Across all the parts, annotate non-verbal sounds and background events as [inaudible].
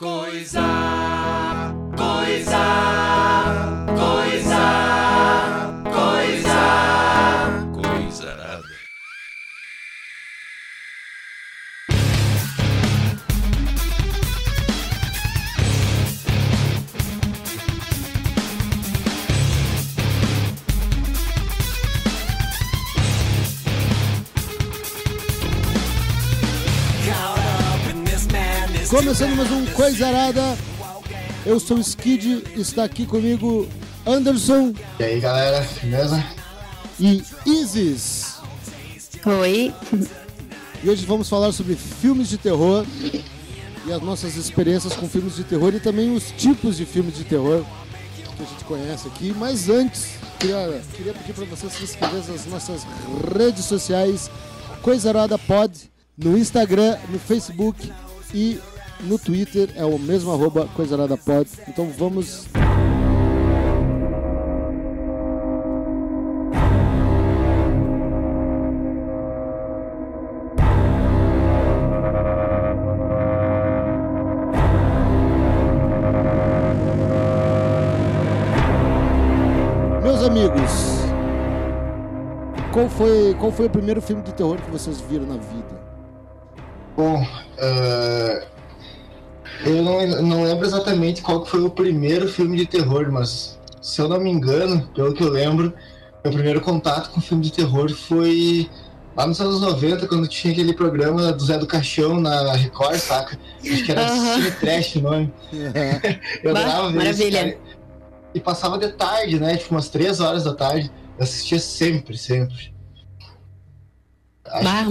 Coisa, Começando mais um Coisa Arada. Eu sou o Skid, está aqui comigo Anderson E aí galera, beleza? e Isis. Oi. E hoje vamos falar sobre filmes de terror e as nossas experiências com filmes de terror e também os tipos de filmes de terror que a gente conhece aqui. Mas antes, queria, queria pedir para vocês se inscreverem nas nossas redes sociais Coisa Arada Pod, no Instagram, no Facebook e no Twitter é o mesmo arroba Coisa Arada Pod. Então vamos amigos, qual foi, qual foi o primeiro filme de terror que vocês viram na vida? Bom, eh, eu não, não lembro exatamente qual foi o primeiro filme de terror, mas se eu não me engano, pelo que eu lembro, meu primeiro contato com filme de terror foi lá nos anos 90, quando tinha aquele programa do Zé do Caixão na Record, saca? Acho que era Aham. Cine Trash o nome. [laughs] Eu Bah, adorava ver isso, maravilha. cara. E passava de tarde, né? Tipo umas 3 horas da tarde. Eu assistia sempre, sempre.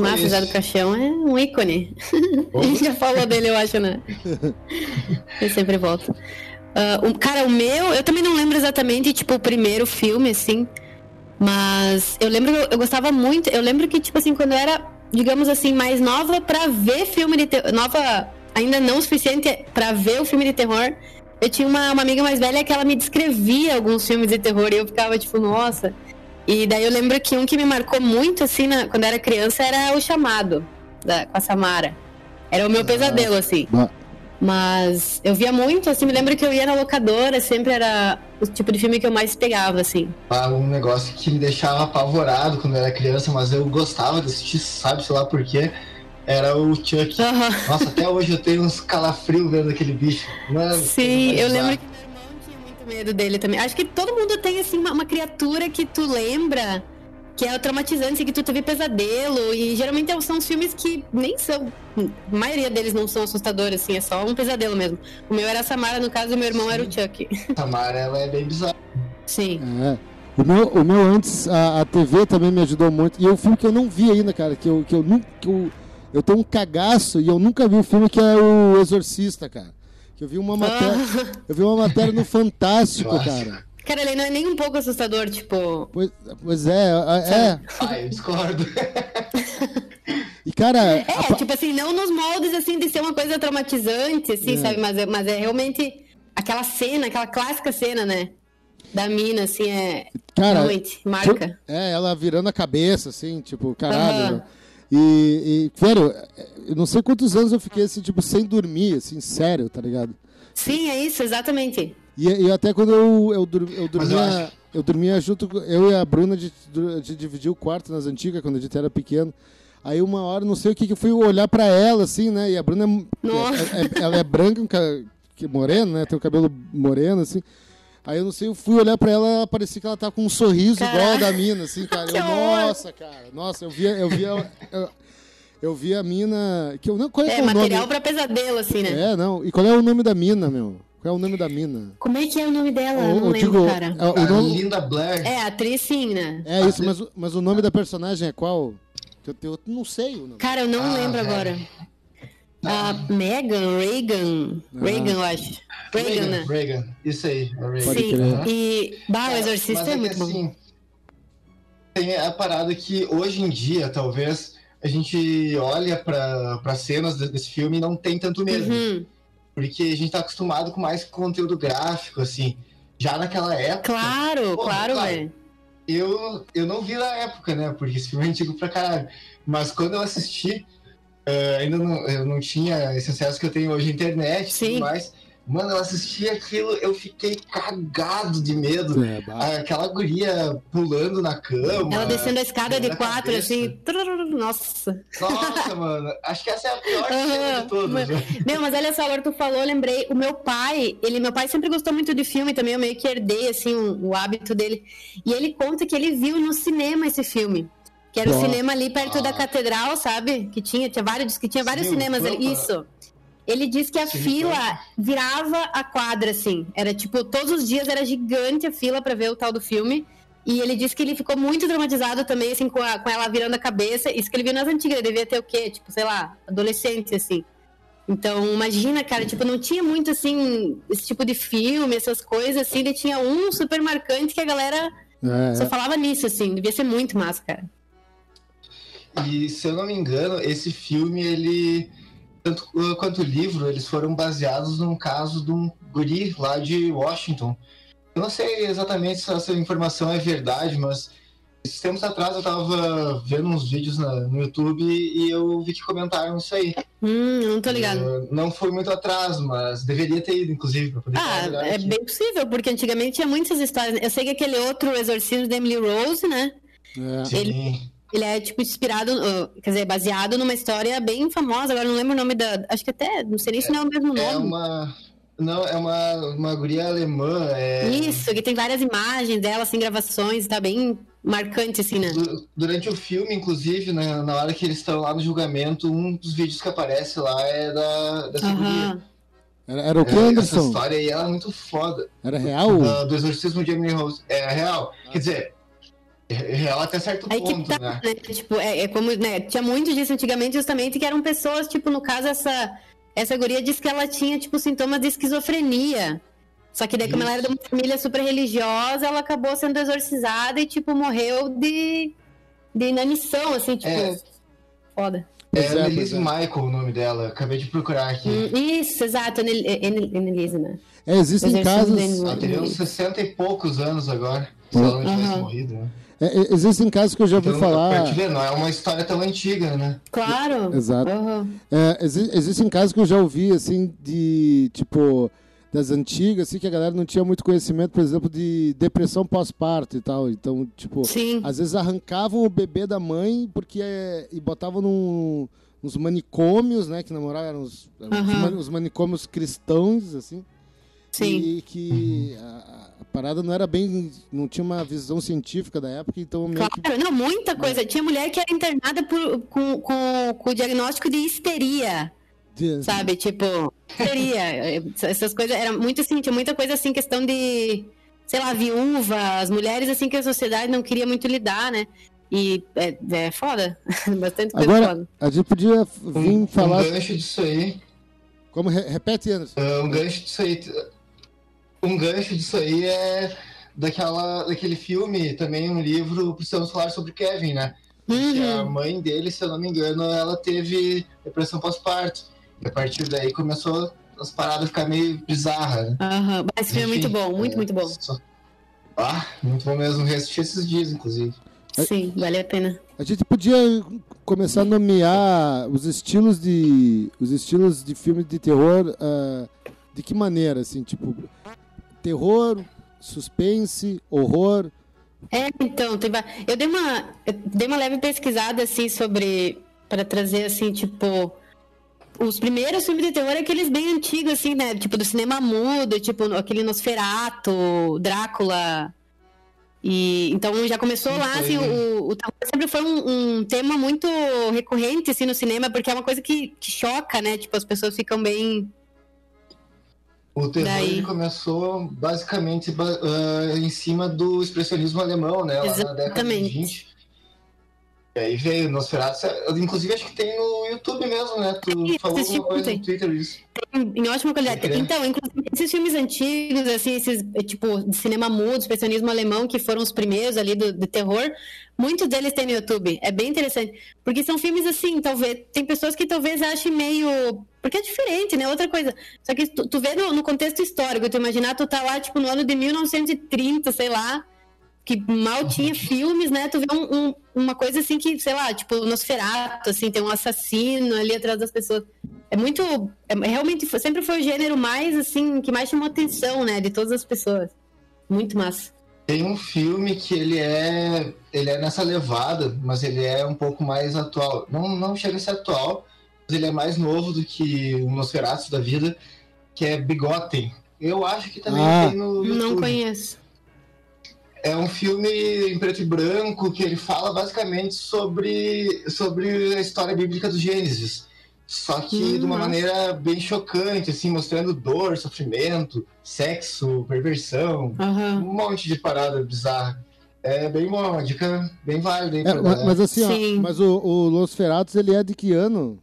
Acho que esse. do Caixão é um ícone. [laughs] A gente já falou dele, eu acho, né? [laughs] Eu sempre volto. O- cara, o meu, eu também não lembro exatamente, tipo, o primeiro filme, assim. Mas eu lembro, eu gostava muito. Eu lembro que, tipo assim, quando eu era, digamos assim, mais nova pra ver filme de terror. Nova, ainda não o suficiente pra ver o filme de terror. Eu tinha uma, uma amiga mais velha que ela me descrevia alguns filmes de terror e eu ficava, tipo, nossa. E daí eu lembro que um que me marcou muito, assim, na- quando eu era criança, era O Chamado, da, com a Samara. Era o meu pesadelo, assim. Mas eu via muito, assim, me lembro que eu ia na locadora, sempre era o tipo de filme que eu mais pegava, assim. Ah, um negócio que me deixava apavorado quando eu era criança, mas eu gostava de assistir, sabe, sei lá por quê, era o Chuck. Aham. Nossa, até hoje eu tenho uns calafrios vendo aquele bicho. Mano, Sim, coisa eu lembro medo dele também. Acho que todo mundo tem, assim, uma, uma criatura que tu lembra que é traumatizante, que tu teve pesadelo. E geralmente são os filmes que nem são. A maioria deles não são assustadores, assim, é só um pesadelo mesmo. O meu era a Samara, no caso, e o meu irmão era o Chuck. Tamara, ela é bem bizarra. Sim. é. O meu, o meu antes, a, a TV também me ajudou muito. E é um filme que eu não vi ainda, cara, que eu, que eu nunca. que eu, eu tenho um cagaço e eu nunca vi o filme que é o Exorcista, cara. Que eu vi uma matéria. Eu vi uma matéria no Fantástico, Nossa. cara. Cara, ele não é nem um pouco assustador, tipo. Pois, pois é, é. Ah, eu discordo. [laughs] E, cara. É, a pa- tipo assim, não nos moldes assim de ser uma coisa traumatizante, assim, É. sabe? Mas é, mas é realmente aquela cena, aquela clássica cena, né? Da mina, assim, é. Cara, realmente, marca. É, ela virando a cabeça, assim, tipo, caralho. E, e, velho, eu não sei quantos anos eu fiquei, assim, tipo, sem dormir, assim, sério, tá ligado? Sim, é isso, exatamente. E, e até quando eu, eu, dur- eu dormia, eu dormia junto, com- eu e a Bruna, de, de dividir o quarto nas antigas, quando a gente era pequeno. Aí uma hora, não sei o que, que eu fui olhar pra ela, assim, né? E a Bruna, é- Nossa. é- é- ela é branca, moreno, né? Tem o cabelo moreno, assim. Aí eu não sei, eu fui olhar pra ela, ela parecia que ela tava com um sorriso igual Caraca. ao da mina, assim, cara. [laughs] Eu, nossa, cara, nossa, eu via, eu via, eu, eu vi a mina, que eu não qual é, que É, é o material nome? pra pesadelo, assim, né? É, não. E qual é o nome da mina, meu? Qual é o nome da mina? Como é que é o nome dela? Eu- Eu não eu lembro, digo, cara. é, o A nome, Linda Blair. É, atriz sim, né? é isso, mas, o- mas o nome da personagem é qual? Eu, eu não sei o nome. Cara, eu não Ah, lembro é. agora. A Megan, Reagan. Reagan, eu acho. Reagan, né? Reagan. Isso aí, Reagan. Sim. E. Bah, o Exorcista mas é que, muito bom. assim, Tem a parada que hoje em dia, talvez, a gente olha pra cenas de- desse filme e não tem tanto medo. Uhum. Porque a gente tá acostumado com mais conteúdo gráfico, assim. Já naquela época. Claro, Pô, claro, claro. velho. Eu, eu não vi na época, né? Porque esse filme é antigo pra caralho. Mas quando eu assisti, eh, ainda não, eu não tinha esse acesso que eu tenho hoje à internet e Sim. tudo mais. Mano, eu assisti aquilo, eu fiquei cagado de medo. É, bah. Aquela guria pulando na cama. Ela descendo a escada de quatro, cabeça. assim. Nossa. Nossa, mano, acho que essa é a pior cena Aham, de todas. mas- né? Meu, mas olha só, agora tu falou, eu lembrei, o meu pai, ele, meu pai sempre gostou muito de filme também, eu meio que herdei, assim, o, o hábito dele. E ele conta que ele viu no cinema esse filme. Que era o cinema ali perto Ah. da catedral, sabe? Que tinha, tinha vários, que tinha vários Sim, cinemas ali. Isso. Ele disse que a Sim, fila virava a quadra, assim. Era tipo, todos os dias era gigante a fila pra ver o tal do filme. E ele disse que ele ficou muito traumatizado também, assim, com, a- com ela virando a cabeça. Isso que ele viu nas antigas, ele devia ter o quê? Tipo, sei lá, adolescente, assim. Então, imagina, cara, tipo, não tinha muito, assim, esse tipo de filme, essas coisas, assim. Ele tinha um super marcante que a galera É, só falava nisso, assim. Devia ser muito massa, cara. E se eu não me engano, esse filme, ele. Tanto uh, quanto o livro, eles foram baseados num caso de um guri lá de Washington. Eu não sei exatamente se essa informação é verdade, mas esses tempos atrás eu tava vendo uns vídeos na- no YouTube e eu vi que comentaram isso aí. Hum, eu não tô ligado. Uh, não foi muito atrás, mas deveria ter ido, inclusive, pra poder Ah, é aqui. bem possível, porque antigamente tinha muitas histórias. Eu sei que aquele outro exorcismo da Emily Rose, né? é. Sim. Ele é, tipo, inspirado, uh, quer dizer, baseado numa história bem famosa. Agora eu não lembro o nome da. Acho que até, não sei nem se não é o mesmo nome. É uma. Não, é uma, uma guria alemã. É... Isso, que tem várias imagens dela, assim, gravações, tá bem marcante, assim, né? Du- Durante o filme, inclusive, né, na hora que eles estão lá no julgamento, um dos vídeos que aparece lá é da, dessa guria. Era, era o que, É, essa Anderson? história aí ela é muito foda. Era real? Da- do exorcismo de Emily Rose. É real. Quer dizer, é real até certo Aí ponto, tá, né? né? Tipo, é, é como, né? Tinha muito disso antigamente, justamente, que eram pessoas, tipo, no caso, essa, essa guria disse que ela tinha, tipo, sintomas de esquizofrenia. Só que daí, como ela era de uma família super religiosa, ela acabou sendo exorcizada e, tipo, morreu de, de inanição, assim, tipo, É. foda. É Pois é, Annelise é. Michael o nome dela. Acabei de procurar aqui. Hum, Isso, exato, Annelise, né? É, existem casos. Ela teria uns 60 e poucos anos agora. Se ela não tivesse morrido, né? É, é, existem casos que eu já ouvi Então, falar. não é uma história tão antiga, né? Claro. Exato. Aham. É, exi- existem casos que eu já ouvi, assim, de, tipo, das antigas, assim, que a galera não tinha muito conhecimento, por exemplo, de depressão pós-parto e tal. Então, tipo, Sim. às vezes arrancavam o bebê da mãe porque é, e botavam num, nos manicômios, né, que namoravam eram os, eram os mani- os manicômios cristãos, assim. Sim. E que a parada não era bem, não tinha uma visão científica da época, então meio que... Claro, não, muita coisa. Tinha mulher que era internada por- com, com, com o diagnóstico de histeria, de- sabe? Tipo, histeria. [laughs] Essas coisas. Era muito assim, tinha muita coisa assim, questão de, sei lá, viúva, as mulheres assim que a sociedade não queria muito lidar, né? E é, é foda. [laughs] Bastante coisa Agora, foda. a gente podia Um, vir falar... um gancho disso aí. Como, re- repete, Anderson. Uh, um gancho disso aí. Um gancho disso aí é daquela, daquele filme, também um livro, precisamos falar sobre Kevin, né? Que a Uhum. mãe dele, se eu não me engano, ela teve depressão pós-parto. E a partir daí começou as paradas a ficar meio bizarras, né? Aham. Mas esse filme é muito bom, muito, é, muito bom. só- Ah, muito bom mesmo. Reassisti esses dias, inclusive. Sim, vale a pena. A gente podia começar a nomear os estilos de os estilos de filme de terror ah, de que maneira assim tipo terror suspense horror É, então, eu dei uma eu dei uma leve pesquisada assim sobre para trazer assim, tipo os primeiros filmes de terror é aqueles bem antigos assim, né? Tipo do cinema mudo, tipo aquele Nosferatu, Drácula. E então já começou Sim, lá foi, assim, né? o, o terror sempre foi um, um tema muito recorrente assim no cinema, porque é uma coisa que, que choca, né? Tipo as pessoas ficam bem O terror Daí. ele começou basicamente ba- ah, em cima do expressionismo alemão, né? Lá na década de Exatamente. 20. E aí veio Nosferatu. Inclusive, acho que tem no YouTube mesmo, né? Tu falou alguma coisa ontem. no Twitter disso. em ótima qualidade. Crer. Então, inclusive, esses filmes antigos, assim, esses, eh, tipo, de cinema mudo, expressionismo alemão, que foram os primeiros ali do, de terror, muitos deles tem no YouTube. É bem interessante. Porque são filmes assim, talvez. Tem pessoas que talvez achem meio. Porque é diferente, né? Outra coisa. Só que tu, tu vê no, no contexto histórico, tu imaginar, tu tá lá, tipo, no ano de 1930, sei lá. Que mal tinha filmes, né? Tu vê um, um, uma coisa assim que, sei lá, tipo, Nosferatu, assim, tem um assassino ali atrás das pessoas. É muito. É, realmente sempre foi o gênero mais, assim, que mais chamou atenção, né? De todas as pessoas. Muito massa. Tem um filme que ele é. Ele é nessa levada, mas ele é um pouco mais atual. Não, não chega a ser atual, mas ele é mais novo do que o Nosferatu da vida, que é Bigotem. Eu acho que também Ah. tem no YouTube. Não conheço. É um filme em preto e branco que ele fala basicamente sobre, sobre a história bíblica do Gênesis. Só que Hum, de uma nossa. maneira bem chocante, assim, mostrando dor, sofrimento, sexo, perversão, Aham. um monte de parada bizarra. É bem bom, uma dica bem válida É, pra ma- galera. mas assim, ó, mas o, o Los Feratos, ele é de que ano?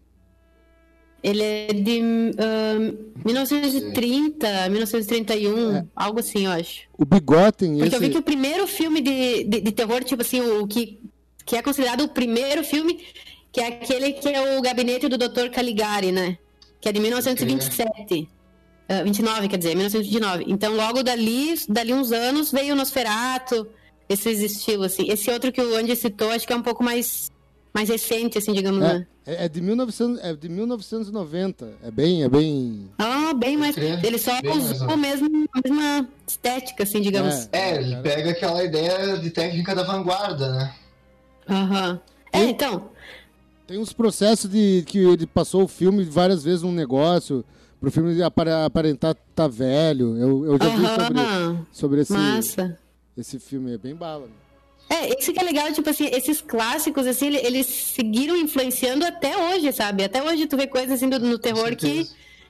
Ele é de ahn, 1930, 1931, algo assim, eu acho. O Bigotem, Porque eu vi esse... que o primeiro filme de, de, de terror, tipo assim, o que, que é considerado o primeiro filme, que é aquele que é o gabinete do Dr. Caligari, né? Que é de 1927. Ah, 29, quer dizer, 1929. Então, logo dali, dali uns anos, veio o Nosferatu, esses estilos, assim. Esse outro que o Andy citou, acho que é um pouco mais, mais recente, assim, digamos, É, né? é, é de 1900, é de 1990. É bem, é bem... Ah, bem mais. crer, Ele só bem mais usou mesmo, a mesma estética, assim, digamos. É. É, ele pega aquela ideia de técnica da vanguarda, né? Aham. É, então. Tem uns processos de que ele passou o filme várias vezes num negócio, pro filme apare- aparentar tá velho. Eu, eu já vi sobre, sobre esse, Massa. esse filme, é bem bala. É, isso que é legal, tipo assim, esses clássicos, assim, ele- eles seguiram influenciando até hoje, sabe? Até hoje tu vê coisas assim do, no terror que,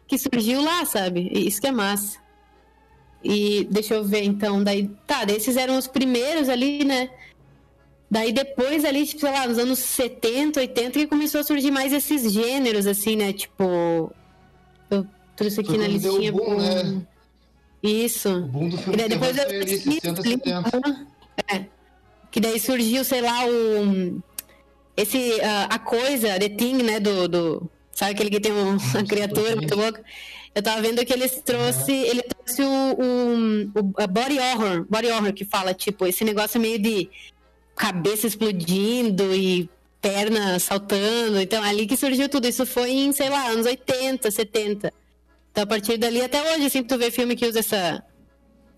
que surgiu lá, sabe? E Isso que é massa. E deixa eu ver, então, daí, tá, daí esses eram os primeiros ali, né? Daí depois ali, tipo, sei lá, nos anos 70, 80, que começou a surgir mais esses gêneros, assim, né? Tipo, eu trouxe aqui Foi na listinha. boom, né? Isso. O boom do E filme daí de depois eu foi ali, 60, 70. É. Que daí surgiu, sei lá, o. Esse. ah, a coisa, The Thing, né? Do. do sabe aquele que tem um- [laughs] uma criatura muito louca? Eu tava vendo que eles trouxe. Ele trouxe o, o, o a body horror. Body horror que fala, tipo, esse negócio meio de cabeça explodindo e perna saltando. Então, ali que surgiu tudo. Isso foi em, sei lá, anos 80, 70. Então, a partir dali até hoje, assim, tu vê filme que usa essa,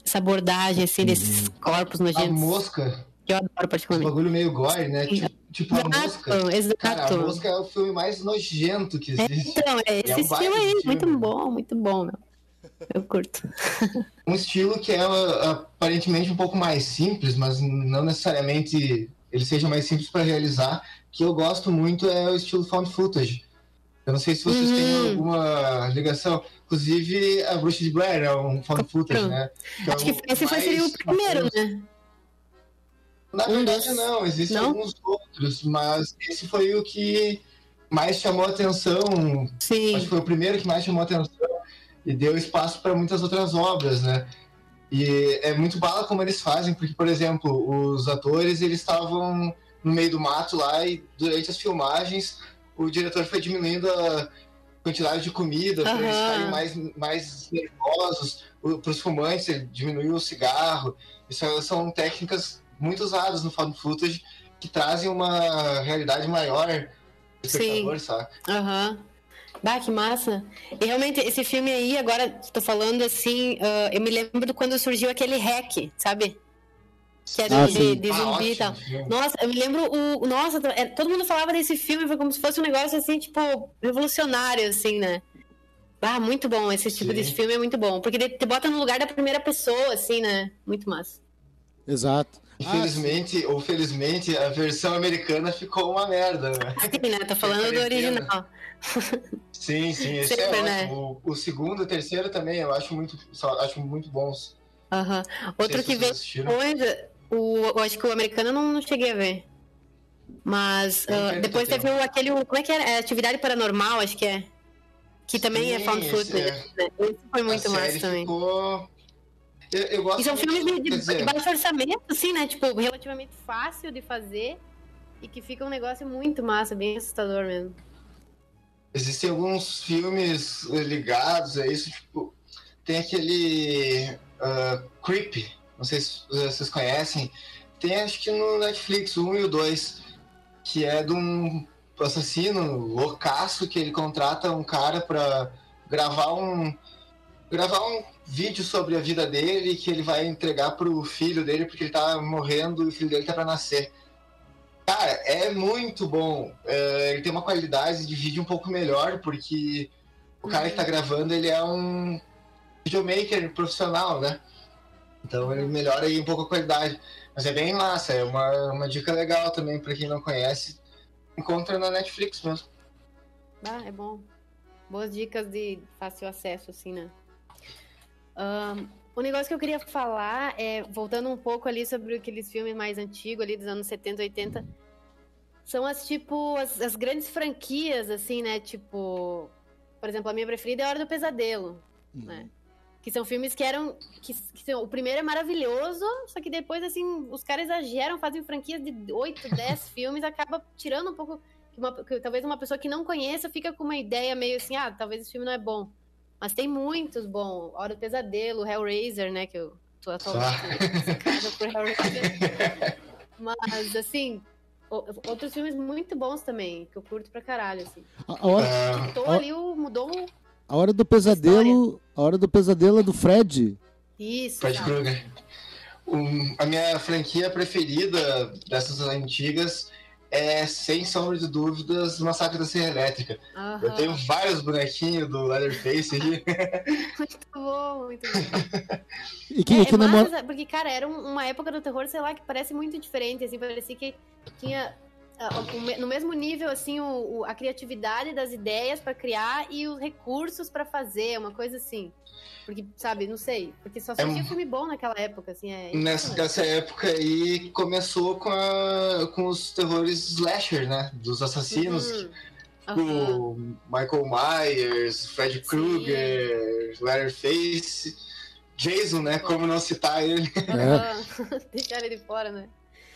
essa abordagem, assim, desses corpos A nojentos. Mosca, Que eu adoro um particularmente. bagulho meio gore, né? Tipo, tipo a Mosca. Exato. Cara, a Mosca é o filme mais nojento que existe. Então, é É esse um estilo aí, filme. muito bom, muito bom, meu. Eu curto. Um estilo que é uh, aparentemente um pouco mais simples, mas não necessariamente ele seja mais simples para realizar, que eu gosto muito é o estilo found footage. Eu não sei se vocês têm Uhum. alguma ligação. Inclusive, a Bruxa de Blair é um found footage, né? Que é Acho que esse foi seria o primeiro, né? Na Um verdade, dos- não. Existem Não? alguns outros, mas esse foi o que mais chamou atenção. Acho Sim. que foi o primeiro que mais chamou atenção e deu espaço para muitas outras obras, né? E é muito bala como eles fazem, porque, por exemplo, os atores eles estavam no meio do mato lá e durante as filmagens o diretor foi diminuindo a quantidade de comida para eles ficarem mais, mais nervosos. Para os fumantes, ele diminuiu o cigarro. Isso são técnicas muito usadas no found footage que trazem uma realidade maior do espectador, sabe? Aham. Bah, que massa. E realmente, esse filme aí, agora, tô falando assim, ah, eu me lembro quando surgiu aquele hack, sabe? Que era Ah, de, de Ah, zumbi e ótimo tal. Nossa, eu me lembro o. Nossa, é, todo mundo falava desse filme, foi como se fosse um negócio assim, tipo, revolucionário, assim, né? Ah, muito bom. Esse tipo Sim. de filme é muito bom. Porque ele te bota no lugar da primeira pessoa, assim, né? Muito massa. Exato. Ah, Infelizmente ou felizmente, a versão americana ficou uma merda, né? [laughs] Sim, né? Tô falando do original. Sim, sim, esse Sempre, é né? ótimo. O, o segundo e o terceiro também eu acho muito, acho muito bons. Aham. Outro que veio depois, o, eu acho que o americano eu não, não cheguei a ver. Mas ah, quero depois teve o, aquele. Como é que era? É Atividade Paranormal, acho que é. Que também é Sim, found esse footage. é. né? Esse foi muito massa também. ficou. Eu, eu gosto E são filmes de, de- dizer, de baixo orçamento, assim, né? Tipo, relativamente fácil de fazer. E que fica um negócio muito massa, bem assustador mesmo. Existem alguns filmes ligados a isso, tipo, tem aquele ah, Creep, não sei se vocês conhecem, tem acho que no Netflix, o 1 e o 2, que é de um assassino loucaço que ele contrata um cara pra gravar um gravar um vídeo sobre a vida dele que ele vai entregar pro filho dele porque ele tá morrendo e o filho dele tá pra nascer. Cara, é muito bom. É, ele tem uma qualidade de vídeo um pouco melhor porque o cara que tá gravando ele é um videomaker profissional, né? Então ele melhora aí um pouco a qualidade. Mas é bem massa, é uma, uma dica legal também pra quem não conhece. Encontra na Netflix mesmo. Ah, é bom. Boas dicas de fácil acesso, assim, né? Um, o negócio que eu queria falar é, voltando um pouco ali sobre aqueles filmes mais antigos, ali dos anos 70, 80, são as, tipo, as, as grandes franquias, assim, né? Tipo, por exemplo, a minha preferida é A Hora do Pesadelo, né? Que são filmes que eram. Que, que são, o primeiro é maravilhoso, só que depois, assim, os caras exageram, fazem franquias de 8, 10 [laughs] filmes, acaba tirando um pouco. Uma, que talvez uma pessoa que não conheça fica com uma ideia meio assim, ah, talvez esse filme não é bom. Mas tem muitos bons. Hora do Pesadelo, Hellraiser, né? Que eu tô atualmente secada por Hellraiser. Mas, assim, outros filmes muito bons também, que eu curto pra caralho, assim. A, a hora, Ah, Tô Ó. ali, o- mudou um- a hora do pesadelo. A hora do pesadelo é do Fred. isso, Fred? Krueger. Um, a minha franquia preferida dessas antigas é, sem sombra de dúvidas, Massacre da Serra Elétrica. Aham. Eu tenho vários bonequinhos do Leatherface aqui. Muito bom, muito bom. E que, É, que é namora. massa, porque, cara, era um- uma época do terror, sei lá, que parece muito diferente, assim, parecia que tinha no mesmo nível, assim, o, o- a criatividade das ideias pra criar e os recursos pra fazer, uma coisa assim. Porque, sabe, não sei, porque só É tinha um- filme bom naquela época, assim, é... Nessa, nessa época aí começou com, a- com os terrores slasher, né? Dos assassinos. Uhum. Aham. O Michael Myers, Fred. Krueger, Leatherface, Jason, né? Como não citar ele. Aham. [laughs] Deixar ele de fora, né?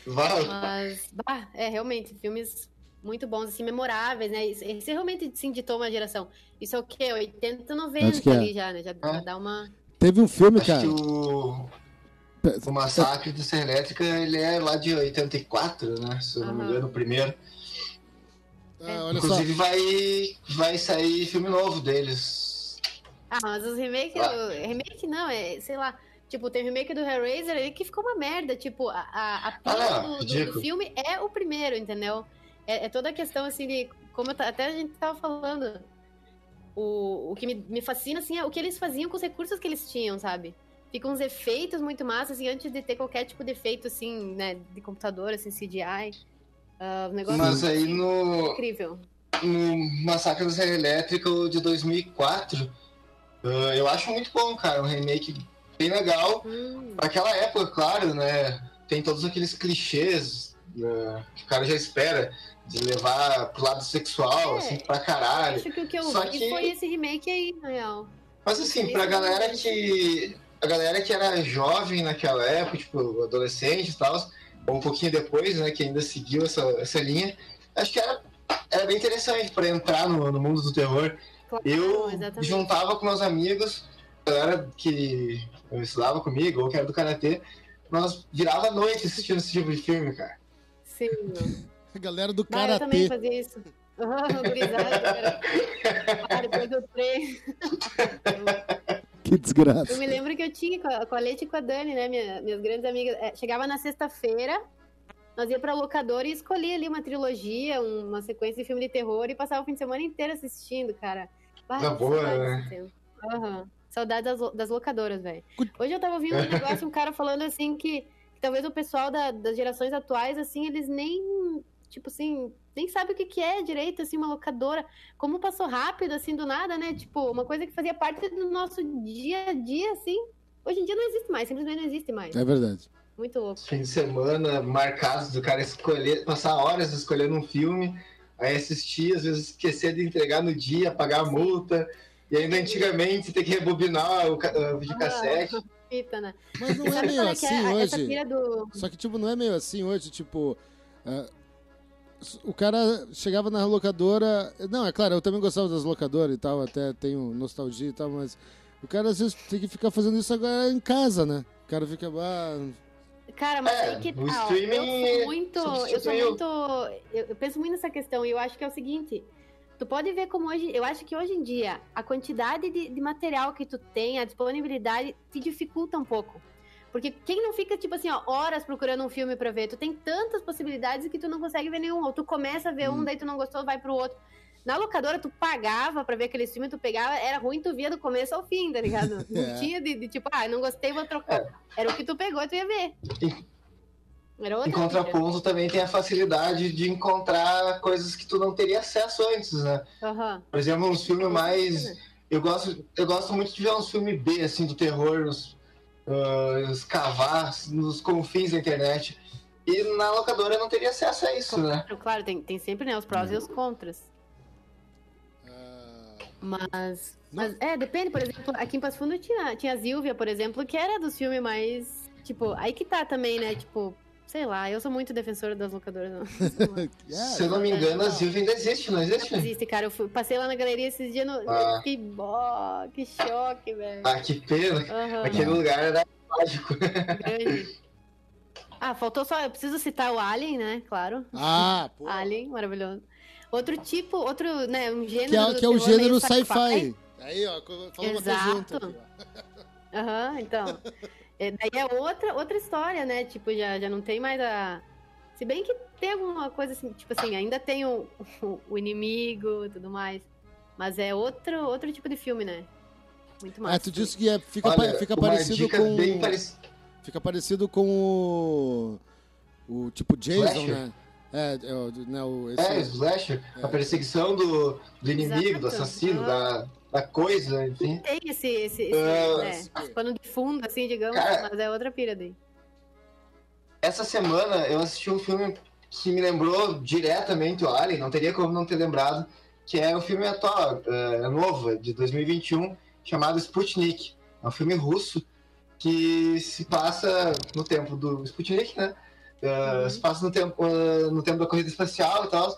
Vai. Mas, bah, é, realmente, filmes muito bons, assim, memoráveis, né? Isso- Esse realmente, sim, ditou uma geração. Isso é o quê? 80, 90 Acho que é. ali já, né? Já, já É. dá uma... Teve um filme, Acho cara. que o, o Massacre da Serra Elétrica, ele é lá de 84, né? Se eu não me engano, o primeiro. Ah, olha só. Inclusive vai, vai sair filme novo deles. Ah, mas os remakes. Ah. Remake não, é, sei lá. Tipo, tem o remake do Hellraiser aí que ficou uma merda. Tipo, a, a, a Ah, do- do, filme é o primeiro, entendeu? É, é toda a questão, assim, de. Como eu até a gente tava falando. O, o que me, me fascina, assim, é o que eles faziam com os recursos que eles tinham, sabe? Ficam uns efeitos muito massas, assim, antes de ter qualquer tipo de efeito, assim, né, de computador, assim, CGI. Ah, o negócio Mas aí no, incrível. no Massacre da Serra Elétrica de 2004, ah, eu acho muito bom, cara. Um remake bem legal. Hum, Pra aquela época, claro, né? Tem todos aqueles clichês né, que o cara já espera de levar pro lado sexual, É. assim, pra caralho. acho que o que eu Só vi que- foi esse remake aí, na real. Mas assim, pra galera que. A galera que era jovem naquela época, tipo, adolescente e tal, ou um pouquinho depois, né, que ainda seguiu essa, essa linha, acho que era, era bem interessante pra entrar no, no mundo do terror. Claro, Eu exatamente. juntava com meus amigos, galera que eu estudava comigo, ou que era do Karatê, nós virava a noite assistindo esse tipo de filme, cara. Sim. [laughs] A galera do Mas eu também Karatê. fazia isso. [laughs] Ah, depois do trem. Que desgraça. Eu me lembro que eu tinha com a, com a Leite e com a Dani, né? Minha, minhas grandes amigas. É, chegava na sexta-feira, nós ia pra locadora e escolhia ali uma trilogia, um- uma sequência de filme de terror e passava o fim de semana inteiro assistindo, cara. Ah, Na boa, né? desse tempo. Aham. Saudade das, das locadoras, velho. Hoje eu tava ouvindo um [laughs] negócio, um cara falando assim que, que talvez o pessoal da- das gerações atuais, assim, eles nem, tipo assim, nem sabe o que, que é direito, assim, uma locadora. Como passou rápido, assim, do nada, né? Tipo, uma coisa que fazia parte do nosso dia a dia, assim. Hoje em dia não existe mais, simplesmente não existe mais. É verdade. Muito louco. Fim de semana marcados do cara escolher, passar horas escolhendo um filme, aí assistir, às vezes esquecer de entregar no dia, pagar a multa. E ainda antigamente ter que rebobinar o, o videocassete. [laughs] Fita, né? Mas não é meio é é assim a- essa hoje. do... Só que, tipo, não é meio assim hoje, tipo. é, o cara chegava na locadora. Não, é claro, eu também gostava das locadoras e tal, até tenho nostalgia e tal, mas o cara às vezes tem que ficar fazendo isso agora em casa, né? O cara fica. Ah, Cara, mas É, aí que tá. streaming Eu sou muito. Eu sou muito. Eu, eu penso muito nessa questão e eu acho que é o seguinte. Tu pode ver como hoje. Eu acho que hoje em dia a quantidade de, de material que tu tem, a disponibilidade, te dificulta um pouco. Porque quem não fica, tipo assim, ó, horas procurando um filme pra ver? Tu tem tantas possibilidades que tu não consegue ver nenhum. Ou tu começa a ver um, daí tu não gostou, vai pro outro. Na locadora, tu pagava pra ver aquele filme, tu pegava, era ruim, tu via do começo ao fim, tá ligado? [laughs] Não É. tinha de, de tipo, ah, não gostei, vou trocar. Era o que tu pegou, tu ia ver. Era outra Em contraponto, também tem a facilidade de encontrar coisas que tu não teria acesso antes, né? Aham. Por exemplo, uns filmes mais. Eu gosto, eu gosto muito de ver uns filmes B, assim, do terror, os, ah, escavar nos confins da internet. E na locadora eu não teria acesso a isso, né? Claro, Claro, tem, tem sempre né, os prós e os contras. Ah, Mas, mas, é, depende, por exemplo, aqui em Passo Fundo tinha, tinha a Zilvia, por exemplo, que era dos filmes mais. Tipo, aí que tá também, né? Tipo, sei lá, eu sou muito defensora das locadoras, não. [laughs] [laughs] é, Se eu não me engano, a Zilva ainda existe, não existe? Não existe, cara. Eu fui- passei lá na galeria esses dias no. Ah. Fiquei, bó, que choque, velho. Ah, que pena. Aham, Aquele lugar era mágico. grande. Ah, faltou só. Eu preciso citar o Alien, né? Claro. Ah, pô. Alien, maravilhoso. Outro tipo, outro, né? Um gênero. Que é, que é o gênero sci-fi. Aí, ó, até Exato. junto aqui, ó. Aham, então. [laughs] É, daí é outra, outra história, né? Tipo, já, já não tem mais a. Se bem que tem alguma coisa assim, tipo assim, ainda tem o, [laughs] o, inimigo e tudo mais. Mas é outro, outro tipo de filme, né? Muito mais. Ah, tu disse que é- fica, Olha, pa- fica parecido com. parecida. Fica parecido com o. O tipo Jason, Slasher. né? É, é, o- né, o, esse, É, slasher, a perseguição do, do inimigo, do Exato. assassino, Aham. da, da coisa, enfim. Tem esse, esse, esse Ah, né, pano de fundo, assim, digamos, Cara- mas é outra pira daí. Essa semana eu assisti um filme que me lembrou diretamente o Alien, não teria como não ter lembrado, que é um filme atual, é novo, de 2021, chamado Sputnik. É um filme russo que se passa no tempo do Sputnik, né? É, Uhum. Se passa no tempo, é, no tempo da corrida espacial e tal.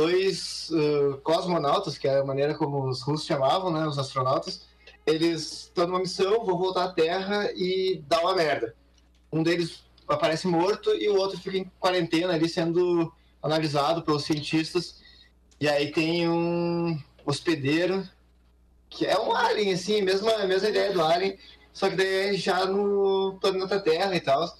Dois é, cosmonautas, que é a maneira como os russos chamavam, né? Os astronautas, eles estão numa missão, vão voltar à Terra e dá uma merda. Um deles aparece morto e o outro fica em quarentena ali sendo analisado pelos cientistas. E aí tem um hospedeiro que é um alien, assim, mesma, mesma ideia do alien, só que daí é já no planeta Terra e tal.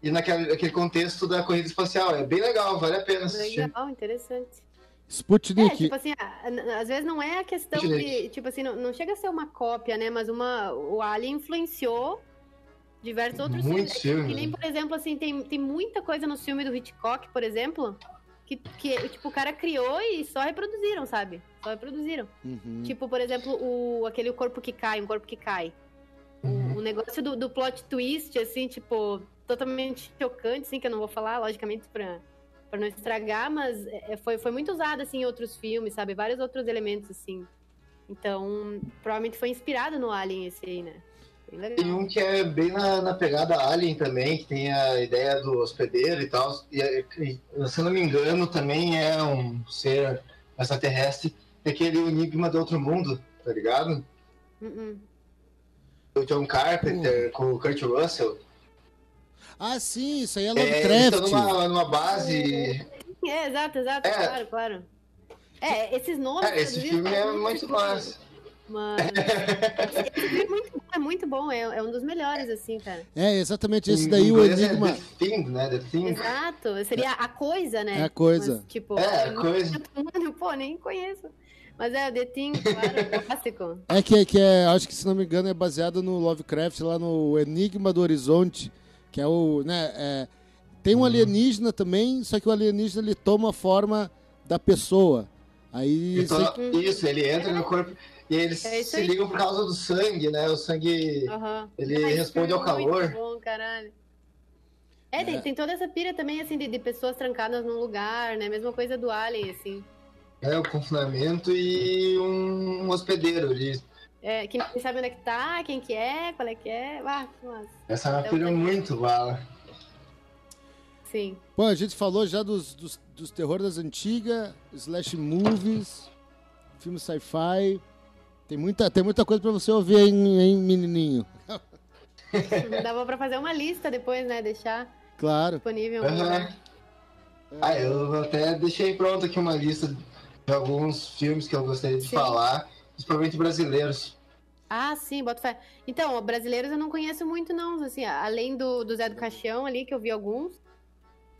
E naquele contexto da corrida espacial. É bem legal, vale a pena assistir. Legal, interessante. É, Sputnik. tipo assim, a- n- às vezes não é a questão de, Sputnik. tipo assim, não, não chega a ser uma cópia, né, mas uma, o Alien influenciou diversos outros Muitos filmes. filmes, Que nem, né? por exemplo, assim, tem, tem muita coisa no filme do Hitchcock, por exemplo, que, que tipo, o cara criou e só reproduziram, sabe? Só reproduziram. Uhum. Tipo, por exemplo, o, aquele corpo que cai, um corpo que cai. Uhum. O, o negócio do, do plot twist, assim, tipo, totalmente chocante, assim, que eu não vou falar, logicamente, pra, pra não estragar, mas é, foi, foi muito usado, assim, em outros filmes, sabe? Vários outros elementos, assim. Então, provavelmente foi inspirado no Alien esse aí, né? Tem um que é bem na, na pegada Alien também, que tem a ideia do hospedeiro e tal. E, e, se eu não me engano, também é um ser extraterrestre, é aquele Enigma do Outro Mundo, tá ligado? Uh-uh. O John Carpenter com o Kurt Russell. Ah, sim, isso aí é É, Lovecraft. estão numa, numa base. É, exato, exato, É. claro, claro. É, esses nomes... Cara, esse filme é faz muito massa. Esse filme é muito bom, é muito bom, é, é um dos melhores, assim, cara. É, exatamente esse daí, o inglês Enigma. É The Thing, né? The Thing. Exato, seria a coisa, né? É a coisa. Mas, tipo, É, a coisa. Mano, pô, nem conheço. Mas é, The Thing, claro, clássico. É que, que é, acho que se não me engano é baseado no Lovecraft lá no Enigma do Horizonte, que é o, né, é, tem Uhum. um alienígena também, só que o alienígena ele toma a forma da pessoa. Aí Então, sei- isso, ele entra no corpo e eles É se ligam por causa do sangue, né? O sangue. Aham. Ele esse responde ao é calor. Muito bom, caralho. É, Tem, tem toda essa pira também, assim, de, de pessoas trancadas num lugar, né? Mesma coisa do Alien, assim. É, o confinamento e um hospedeiro. Ele, É, que ninguém sabe onde é que tá, quem que é, qual é que é. Ah, que massa. essa é uma É que- muito bala. Sim. Pô, a gente falou já dos, dos, dos terror das antigas, slash movies, filmes sci-fi. Tem muita, tem muita coisa pra você ouvir aí, hein, menininho? Dava pra fazer uma lista depois, né? Deixar Claro. disponível. um lugar. Ah, eu até deixei pronto aqui uma lista de alguns filmes que eu gostaria de Sim. falar, principalmente brasileiros. Ah, sim, bota fé. Então, brasileiros eu não conheço muito, não. Assim, além do, do Zé do Caixão ali, que eu vi alguns.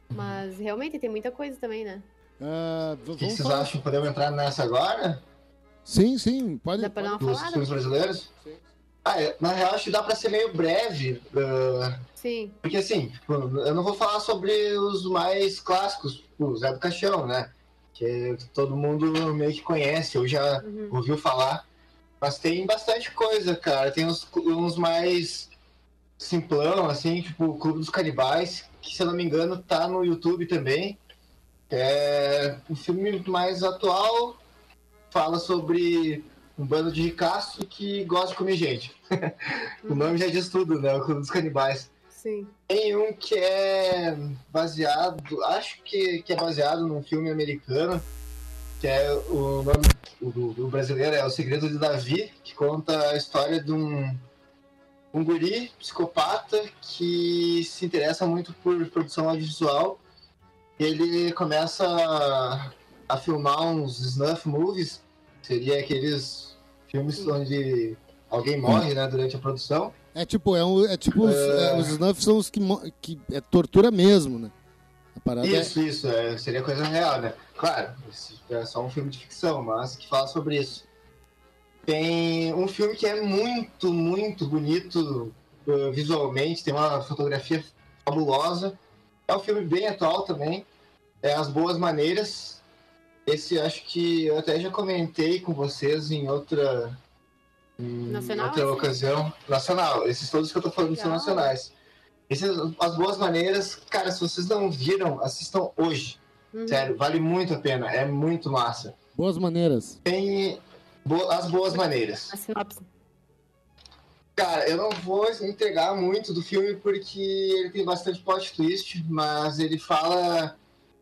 Mas realmente tem muita coisa também, né? Ah, que vamos vocês falar- acham? Podemos entrar nessa agora? Sim, sim, pode. Dá pra dar uma falada? filmes brasileiros? Ah, é, na real, acho que dá pra ser meio breve. ah, Sim. porque assim, eu não vou falar sobre os mais clássicos, o Zé do Caixão, né? Que todo mundo meio que conhece, ou já Uhum. ouviu falar. Mas tem bastante coisa, cara. Tem uns, uns mais simplão, assim, tipo o Clube dos Canibais, que se eu não me engano tá no YouTube também. É um filme mais atual, fala sobre um bando de ricaço que gosta de comer gente. [laughs] o nome já diz tudo, né? O Clube dos Canibais. Sim. Tem um que é baseado, acho que, que é baseado num filme americano, que é o nome do- do brasileiro é O Segredo de Davi, que conta a história de um, um guri psicopata que se interessa muito por produção audiovisual. E ele começa a, a filmar uns snuff movies, seria aqueles filmes Sim. onde alguém morre né, durante a produção. É tipo, é, um, é tipo os, é, os snuffs são os que, que é tortura mesmo, né? A parada é- Isso, isso, é, seria coisa real, né? Claro, é só um filme de ficção, mas que fala sobre isso. Tem um filme que é muito, muito bonito uh, visualmente, tem uma fotografia fabulosa. É um filme bem atual também. É As Boas Maneiras. Esse acho que eu até já comentei com vocês em outra, Nacional, outra esse? ocasião. Nacional. Esses todos que eu tô falando são Legal. nacionais. Esses, as Boas Maneiras, cara, se vocês não viram, assistam hoje. Uhum. Sério, vale muito a pena. É muito massa. Boas maneiras. Tem bo- as boas maneiras. A sinopse. Cara, eu não vou entregar muito do filme porque ele tem bastante plot twist, mas ele fala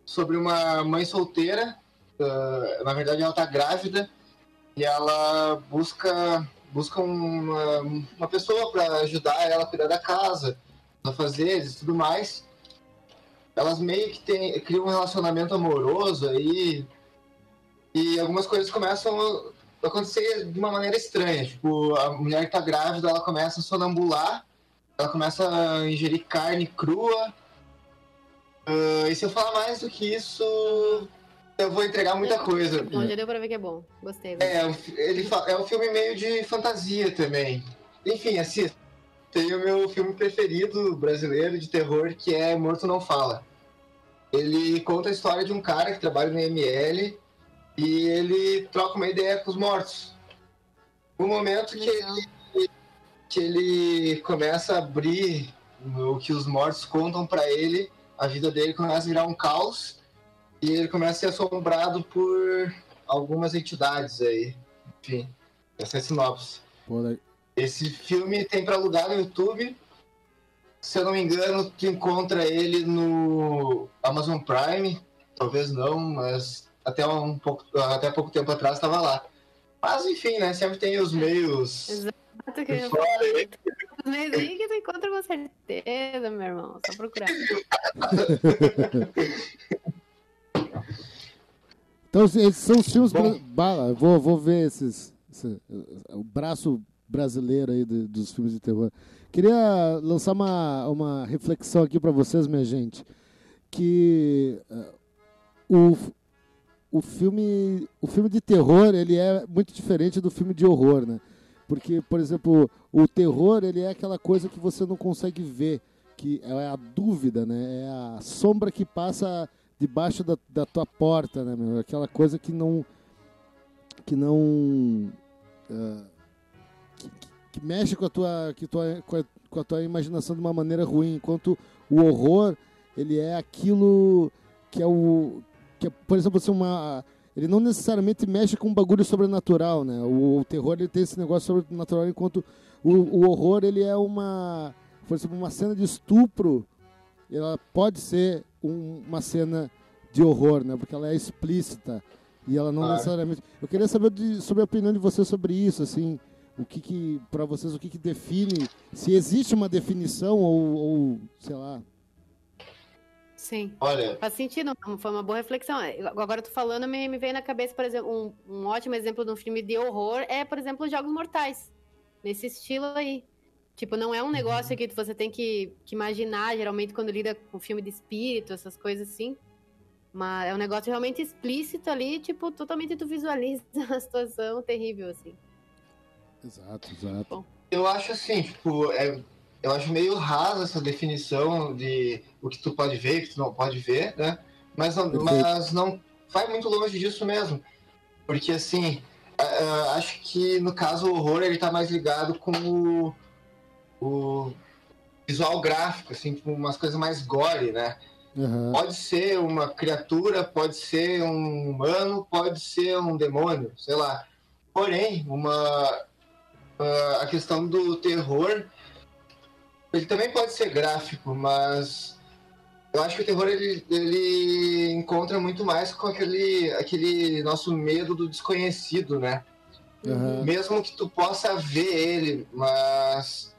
sobre uma mãe solteira. ah, na verdade, ela tá grávida e ela busca busca uma, uma pessoa para ajudar ela a cuidar da casa, a fazer e tudo mais. Elas meio que tem, criam um relacionamento amoroso aí e algumas coisas começam a acontecer de uma maneira estranha. Tipo, a mulher que tá grávida, ela começa a sonambular, ela começa a ingerir carne crua. Ah, e se eu falar mais do que isso, eu vou entregar muita coisa. Bom, já deu pra ver que é bom. Gostei. É, um fi- ele é um filme meio de fantasia também. Enfim, assista. Tem o meu filme preferido brasileiro de terror, que é Morto Não Fala. Ele conta a história de um cara que trabalha no IML e ele troca uma ideia com os mortos. No momento que ele, que ele começa a abrir o que os mortos contam pra ele, a vida dele começa a virar um caos e ele começa a ser assombrado por algumas entidades aí. Enfim, essa é a sinopse. Pô, le- Esse filme tem pra alugar no YouTube. Se eu não me engano, tu encontra ele no Amazon Prime. Talvez não, mas até um pouco, até pouco tempo atrás estava lá. Mas enfim, né? Sempre tem os meios. Exato que eu aí. Os meios aí que tu encontra com certeza, meu irmão. Só procurar. [laughs] Então, esses são os filmes. Bom. Bala, vou, vou ver esses. esse- o braço brasileiro aí do- dos filmes de terror. Queria lançar uma, uma reflexão aqui para vocês, minha gente. Que eh, o, o, filme, o filme de terror ele é muito diferente do filme de horror, né? Porque, por exemplo, o terror ele é aquela coisa que você não consegue ver, que é a dúvida, né? É a sombra que passa debaixo da, da tua porta, né, meu? Aquela coisa que não que não que, que- que mexe com a tua que tua com a, com a tua imaginação de uma maneira ruim, enquanto o horror ele é aquilo que é o que é, por exemplo, assim, uma ele não necessariamente mexe com um bagulho sobrenatural, né? O, o terror ele tem esse negócio sobrenatural, enquanto o, o horror ele é uma, por exemplo, uma cena de estupro, ela pode ser um- uma cena de horror, né? Porque ela é explícita e ela não Claro. necessariamente. Eu queria saber de- sobre a opinião de você sobre isso, assim. o que que para vocês o que que define, se existe uma definição ou, ou sei lá. Sim. Olha, Faz sentido, foi uma boa reflexão. Agora tu falando, me, me veio na cabeça, por exemplo, um, um ótimo exemplo de um filme de horror é, por exemplo, Jogos Mortais. Nesse estilo aí. Tipo, não é um negócio que você tem que, que imaginar, geralmente, quando lida com filme de espírito, essas coisas assim. Mas é um negócio realmente explícito ali, tipo, totalmente tu visualiza [laughs] a situação terrível, assim. Exato, exato. eu acho assim, tipo, é, eu acho meio rasa essa definição de o que tu pode ver e o que tu não pode ver, né? Mas não, mas não vai muito longe disso mesmo. Porque assim, é, é, acho que no caso o horror ele tá mais ligado com o, o visual gráfico, assim, com umas coisas mais gore, né? Aham. Pode ser uma criatura, pode ser um humano, pode ser um demônio, sei lá. Porém, uma ah, a questão do terror, ele também pode ser gráfico, mas eu acho que o terror ele, ele encontra muito mais com aquele, aquele nosso medo do desconhecido, né? Aham. Mesmo que tu possa ver ele, mas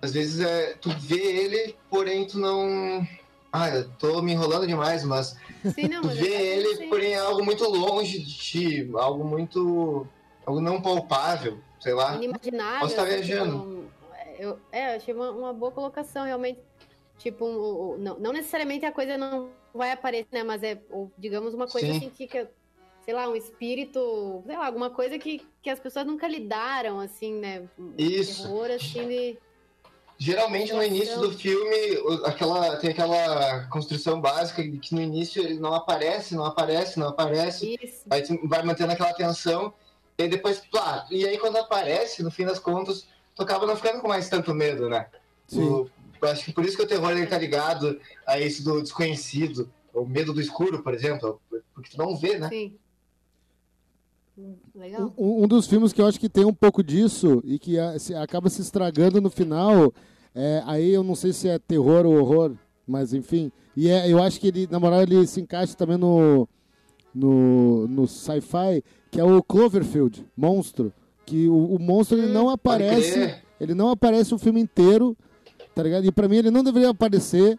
às vezes é, tu vê ele, porém tu não. Ah, eu tô me enrolando demais, mas Sim, não, tu vê é ele, porém é algo muito longe de ti, algo muito. algo não palpável, sei lá. inimaginável. Posso estar assim, viajando. tipo, eu, é, eu achei uma, uma boa colocação, realmente. Tipo, um- um- não, não necessariamente a coisa não vai aparecer, né? Mas é, digamos, uma coisa Sim. assim que, que, sei lá, um espírito, sei lá, alguma coisa que, que as pessoas nunca lidaram, assim, né? Um Isso. Terror, assim, de. Geralmente no início do filme, aquela, tem aquela construção básica de que no início ele não aparece, não aparece, não aparece. Isso. Aí vai mantendo aquela tensão, e aí depois, pá, e aí quando aparece, no fim das contas, tu acaba não ficando com mais tanto medo, né? Sim. O- eu acho que por isso que o terror ele tá ligado a esse do desconhecido, o medo do escuro, por exemplo, porque tu não vê, né? Sim. Hum, Legal. Um, um dos filmes que eu acho que tem um pouco disso e que a- se- acaba se estragando no final, é, aí eu não sei se é terror ou horror, mas enfim. E é, eu acho que ele, na moral, ele se encaixa também no, no, no sci-fi, que é o Cloverfield, monstro. Que o, o monstro ele não Pode aparece, ele não aparece o filme inteiro, tá ligado? E pra mim ele não deveria aparecer,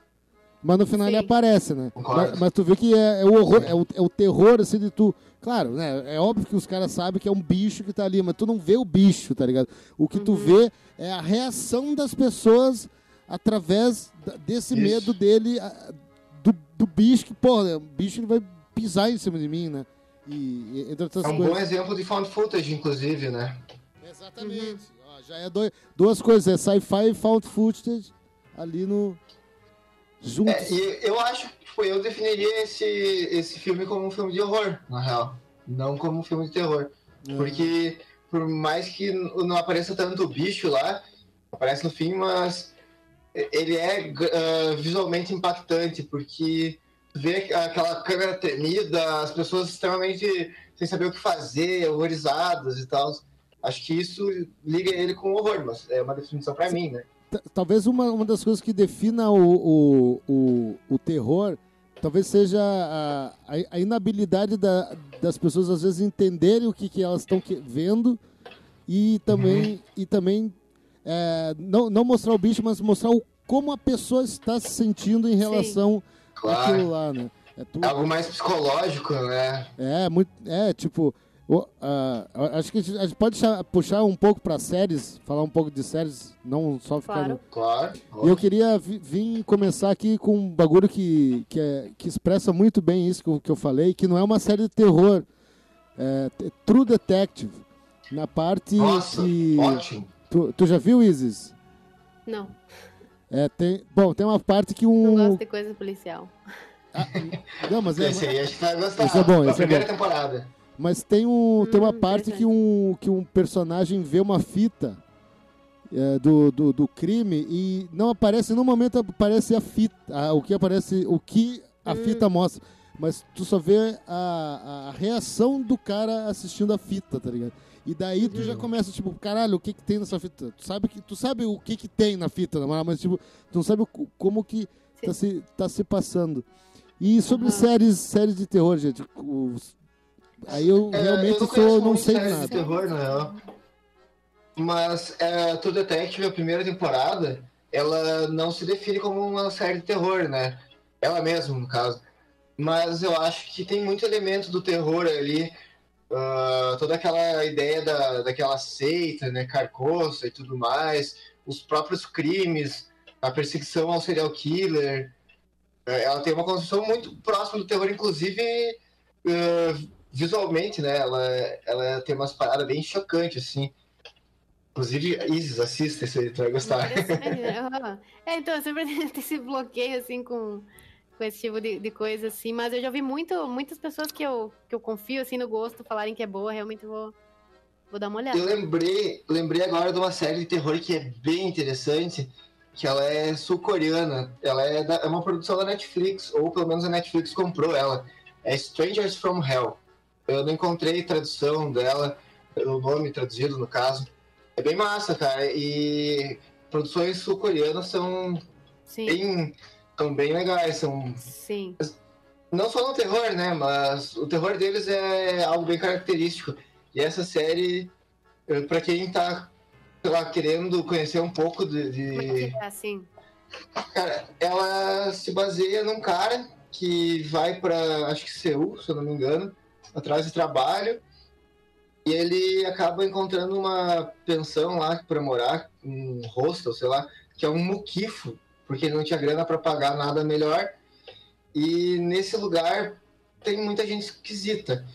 mas no final ele Sim. aparece, né? Mas, mas tu vê que é, é o horror, é o, é o terror, assim, de tu. Claro, né? É óbvio que os caras sabem que é um bicho que tá ali, mas tu não vê o bicho, tá ligado? O que tu vê é a reação das pessoas através desse Isso. medo dele, a- do, do bicho, que, pô, o bicho ele vai pisar em cima de mim, né? E, e entre outras É um coisas. bom exemplo de found footage, inclusive, né? Exatamente. Ó, já é dois, duas coisas, é sci-fi e found footage ali no. Juntos. É, e eu acho que tipo, eu definiria esse, esse filme como um filme de horror, na real. Não como um filme de terror. É. Porque por mais que não apareça tanto o bicho lá, aparece no fim, mas ele é ah, visualmente impactante, porque vê aquela câmera tremida, as pessoas extremamente sem saber o que fazer, horrorizadas e tal. Acho que isso liga ele com o horror, mas é uma definição pra mim, né? Talvez uma, uma das coisas que defina o, o, o, o terror talvez seja a, a, inabilidade da, das pessoas às vezes entenderem o que, que elas estão vendo e também, e também é, não, não mostrar o bicho, mas mostrar o, como a pessoa está se sentindo em relação Claro. àquilo lá, né? É, tu- É algo mais psicológico, né? é, muito, é tipo, o- ah, acho que a gente, a gente pode puxar um pouco para séries, falar um pouco de séries, não só ficar no, Claro. Claro. e eu queria vi- vir começar aqui com um bagulho que, que, é- que expressa muito bem isso que eu, que eu falei, que não é uma série de terror. É, True Detective. Na parte Nossa, que. ótimo. Tu, tu já viu, Isis? Não, É, tem, bom, tem uma parte que não um. gosto de coisa policial. Não, mas é, [laughs] Esse aí acho que vai gostar. Esse é bom, esse é primeira bom. temporada. Mas tem, um, tem uma Hum, parte que um, que um personagem vê uma fita é, do, do, do crime e não aparece, no momento aparece a fita, a- o que aparece, o que a Hum. fita mostra. Mas tu só vê a, a reação do cara assistindo a fita, tá ligado? E daí tu já começa, tipo, caralho, o que que tem nessa fita? Tu sabe, que, tu sabe o que que tem na fita, mas, tipo, tu não sabe como que tá se, tá se passando. E sobre Aham. séries, séries de terror, gente, os- aí eu É, realmente eu sou, não sei nada. de terror, na real. Mas é, True Detective, a primeira temporada, ela não se define como uma série de terror, né? Ela mesma, no caso. Mas eu acho que tem muito elemento do terror ali. Uh, toda aquela ideia da, daquela seita, né? Carcoça e tudo mais. Os próprios crimes, a perseguição ao serial killer. Uh, ela tem uma construção muito próxima do terror, inclusive uh, visualmente, né? Ela, ela tem umas paradas bem chocantes, assim. Inclusive, Isis, assista isso aí, tu vai gostar. [laughs] É, então, eu sempre [laughs] tenho esse bloqueio, assim, com, com esse tipo de, de coisa, assim. Mas eu já vi muito, muitas pessoas que eu, que eu confio, assim, no gosto, falarem que é boa, realmente vou, vou dar uma olhada. Eu lembrei, lembrei agora de uma série de terror que é bem interessante, que ela é sul-coreana. Ela é, da, é uma produção da Netflix, ou pelo menos a Netflix comprou ela. É Strangers from Hell. Eu não encontrei tradução dela, o nome traduzido no caso. É bem massa, cara. E produções sul-coreanas são Sim. bem, são bem legais. São Sim. não só no terror, né? Mas o terror deles é algo bem característico. E essa série, eh, pra quem tá, sei lá, querendo conhecer um pouco de. de- é é, assim? Cara, ela se baseia num cara que vai pra, acho que Seul, se eu não me engano, atrás de trabalho. E ele acaba encontrando uma pensão lá pra morar, um hostel, sei lá, que é um muquifo, porque ele não tinha grana pra pagar nada melhor. E nesse lugar tem muita gente esquisita.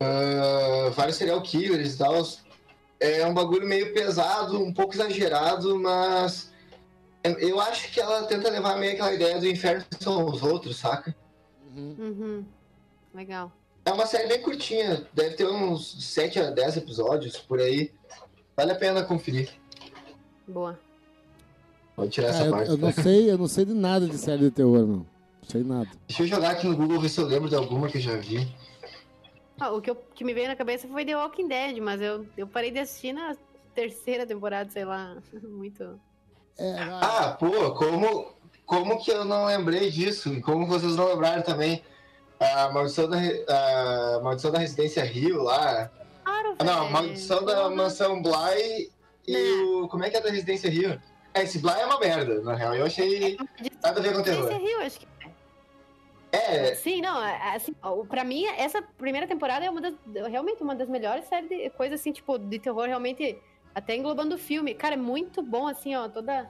Ah, vários serial killers e tal. É um bagulho meio pesado, um pouco exagerado, mas eu acho que ela tenta levar meio aquela ideia do inferno são os outros, saca? Uhum. Uhum. Legal. É uma série bem curtinha, deve ter uns 7 a 10 episódios por aí. Vale a pena conferir. Boa. Pode tirar Ah, essa eu, parte. eu não sei, eu não sei de nada de série de terror, não. Não sei nada. Deixa eu jogar aqui no Google ver se eu lembro de alguma que eu já vi. Ah, o que, eu, que me veio na cabeça foi The Walking Dead, mas eu, eu parei de assistir na terceira temporada, sei lá. [laughs] Muito. É, ah, Ah, pô, como, como que eu não lembrei disso? E como vocês não lembraram também? A maldição da, a maldição da Residência Rio lá. Claro, Ah, não, a maldição da mansão Bly e Né. o. Como é que é da Residência Rio? É, esse Bly é uma merda, na real. Eu achei. Nada a ver com terror. Residência Rio, acho que É, Sim, não, é- assim, pra mim, essa primeira temporada é uma das, realmente uma das melhores séries de coisas assim, tipo, de terror, realmente, até englobando o filme. Cara, é muito bom, assim, ó, toda,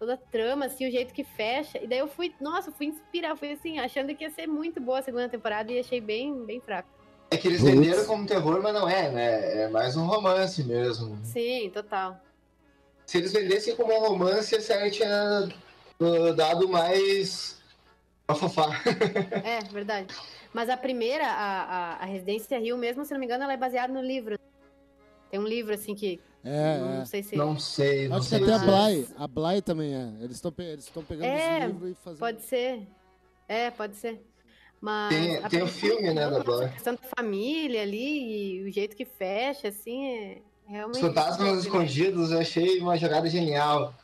toda a trama, assim, o jeito que fecha. E daí eu fui, nossa, fui inspirar, fui assim, achando que ia ser muito boa a segunda temporada e achei bem, bem fraco. é que eles venderam como terror, mas não é, né? É mais um romance mesmo. Sim, total. Se eles vendessem como um romance, a série tinha uh, dado mais. bafafá. [laughs] É, verdade. Mas a primeira, a, a, a Residência Rio mesmo, se não me engano, ela é baseada no livro. Tem um livro, assim, que é, não é. sei se... Não sei, não Acho que sei. até a se- Bly, a Bly também é. Eles estão eles estão pegando É, esse livro e fazendo. Pode ser. É, pode ser. Mas. Tem- tem o filme, né, da Bly. A questão da família ali e o jeito que fecha, assim, é Os realmente. fantasmas escondidos, eu achei uma jogada genial.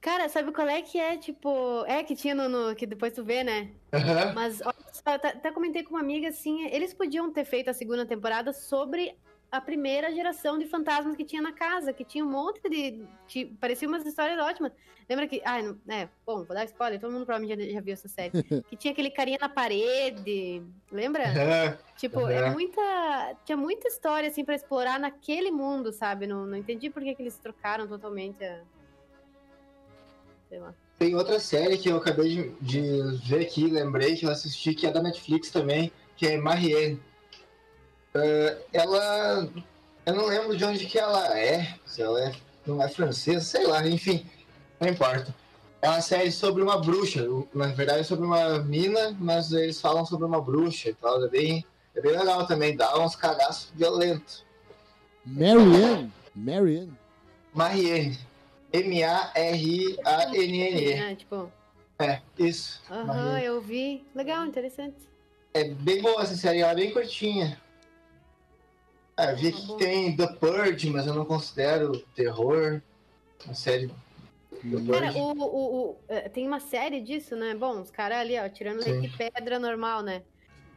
Cara, sabe qual é que é, tipo. É, que tinha no. no- que depois tu vê, né? Aham. Mas olha só, até comentei com uma amiga assim, eles podiam ter feito a segunda temporada sobre a primeira geração de fantasmas que tinha na casa, que tinha um monte de. de parecia umas histórias ótimas. Lembra que. Ah, não- é, bom, vou dar spoiler, todo mundo provavelmente já, já viu essa série. [laughs] que tinha aquele carinha na parede. Lembra? Aham. Tipo, Uhum. é muita. Tinha muita história, assim, pra explorar naquele mundo, sabe? Não, não entendi por que, que eles trocaram totalmente a. Sei lá. Tem outra série que eu acabei de, de ver aqui, lembrei que eu assisti, que é da Netflix também, que é Marianne. Eh, ela. Eu não lembro de onde que ela é, se ela é, não é francesa, sei lá, enfim, não importa. É uma série sobre uma bruxa, na verdade é sobre uma mina, mas eles falam sobre uma bruxa e tal, é bem, é bem legal também, dá uns cagaços violentos. Marianne. Marianne. Marianne. M-A-R-I-A-N-N-E. É, tipo. É, isso. Aham, Marianne. eu vi. Legal, interessante. É bem boa essa série, ela é bem curtinha. Ah, eu vi que tem The Purge, mas eu não considero terror. Uma série The Cara, Purge. o, o, o- eh, tem uma série disso, né? Bom, os caras ali, ó, tirando leite de pedra normal, né?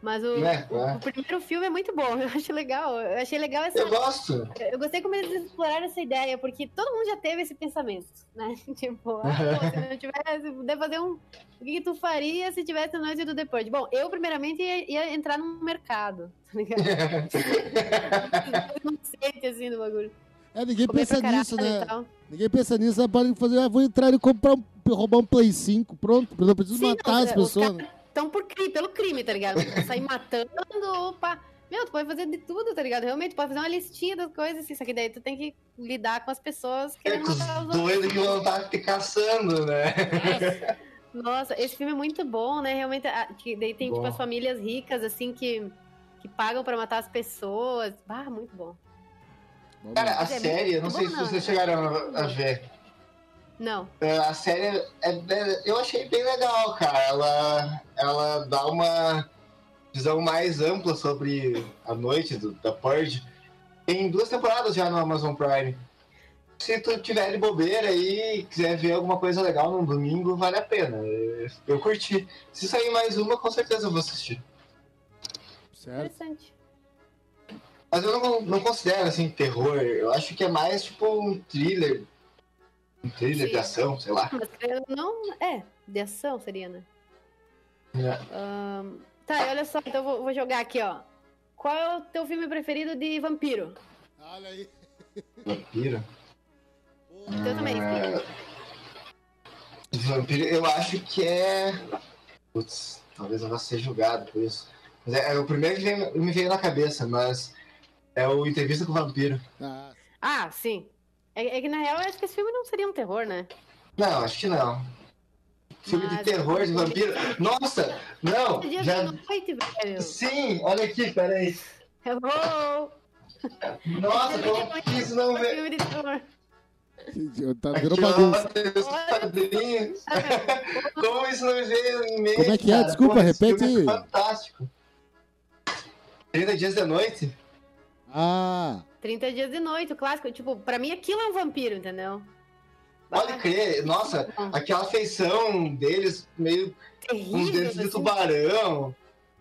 Mas o, Né, o- é. o primeiro filme é muito bom, [laughs] eu acho legal. Eu achei legal essa. Eu gosto. Eu gostei como eles exploraram essa ideia, porque todo mundo já teve esse pensamento, né? [laughs] Tipo, ah, pô, se não [laughs] tivesse, se puder fazer um. O que, que tu faria se tivesse a noite do depois? Bom, eu primeiramente ia, ia entrar num mercado, tá ligado? não sei assim do bagulho. É, ninguém Comer pensa nisso, né? Ninguém pensa nisso, aí podem fazer, ah, vou entrar e comprar um, roubar um Play 5, pronto, não preciso Sim, matar não, as pessoas. né? Estão por crime, pelo crime, tá ligado? Sair matando, opa. Meu, tu pode fazer de tudo, tá ligado? Realmente, tu pode fazer uma listinha das coisas, assim, só que daí tu tem que lidar com as pessoas É querendo com os doidos que vão estar te caçando, né? Nossa, esse filme é muito bom, né? Realmente, a- que daí tem, tipo, Bom. as famílias ricas, assim, que, que pagam pra matar as pessoas. Ah, muito bom. Cara, a é série, eu não sei bom, se não. vocês chegaram a, a ver. Não. É, A série, é, é- eu achei bem legal, cara. Ela, ela dá uma visão mais ampla sobre a noite do, da Purge. Tem duas temporadas já no Amazon Prime. Se tu tiver de bobeira e quiser ver alguma coisa legal num domingo, vale a pena. Eu, eu curti. Se sair mais uma, com certeza eu vou assistir. certo? Interessante. Mas eu não, não considero assim terror. Eu acho que é mais tipo um thriller. Um thriller Sim. de ação, sei lá. Mas não, é, de ação seria, né? É. Ahn, tá, e olha só, então eu vou, vou jogar aqui, ó. Qual é o teu filme preferido de vampiro? Olha aí. Vampiro. O teu também, É, Vampiro, eu acho que é. Putz, talvez eu vá ser julgado por isso. Mas é, é o primeiro que veio- me veio na cabeça, mas é o Entrevista com o Vampiro. Ah, Ah, sim. É, é que na real eu acho que esse filme não seria um terror, né? Não, acho que não. Filme de Mas- terror de vampiro. Nossa! Não! Já... da noite, velho. Sim, olha aqui, peraí. Hello! Nossa, como que isso não vê? Filme de terror. tá virou bagunça. quadrinhos. [laughs] Como isso não me veio em mente? Como é que é? cara? Desculpa, Pô, repete é aí. fantástico. 30 dias da noite? Ah, 30 dias de noite, o clássico. Tipo, pra mim aquilo é um vampiro, entendeu? Pode crer, nossa, aquela feição deles, meio Terrível. dentes de assim. tubarão,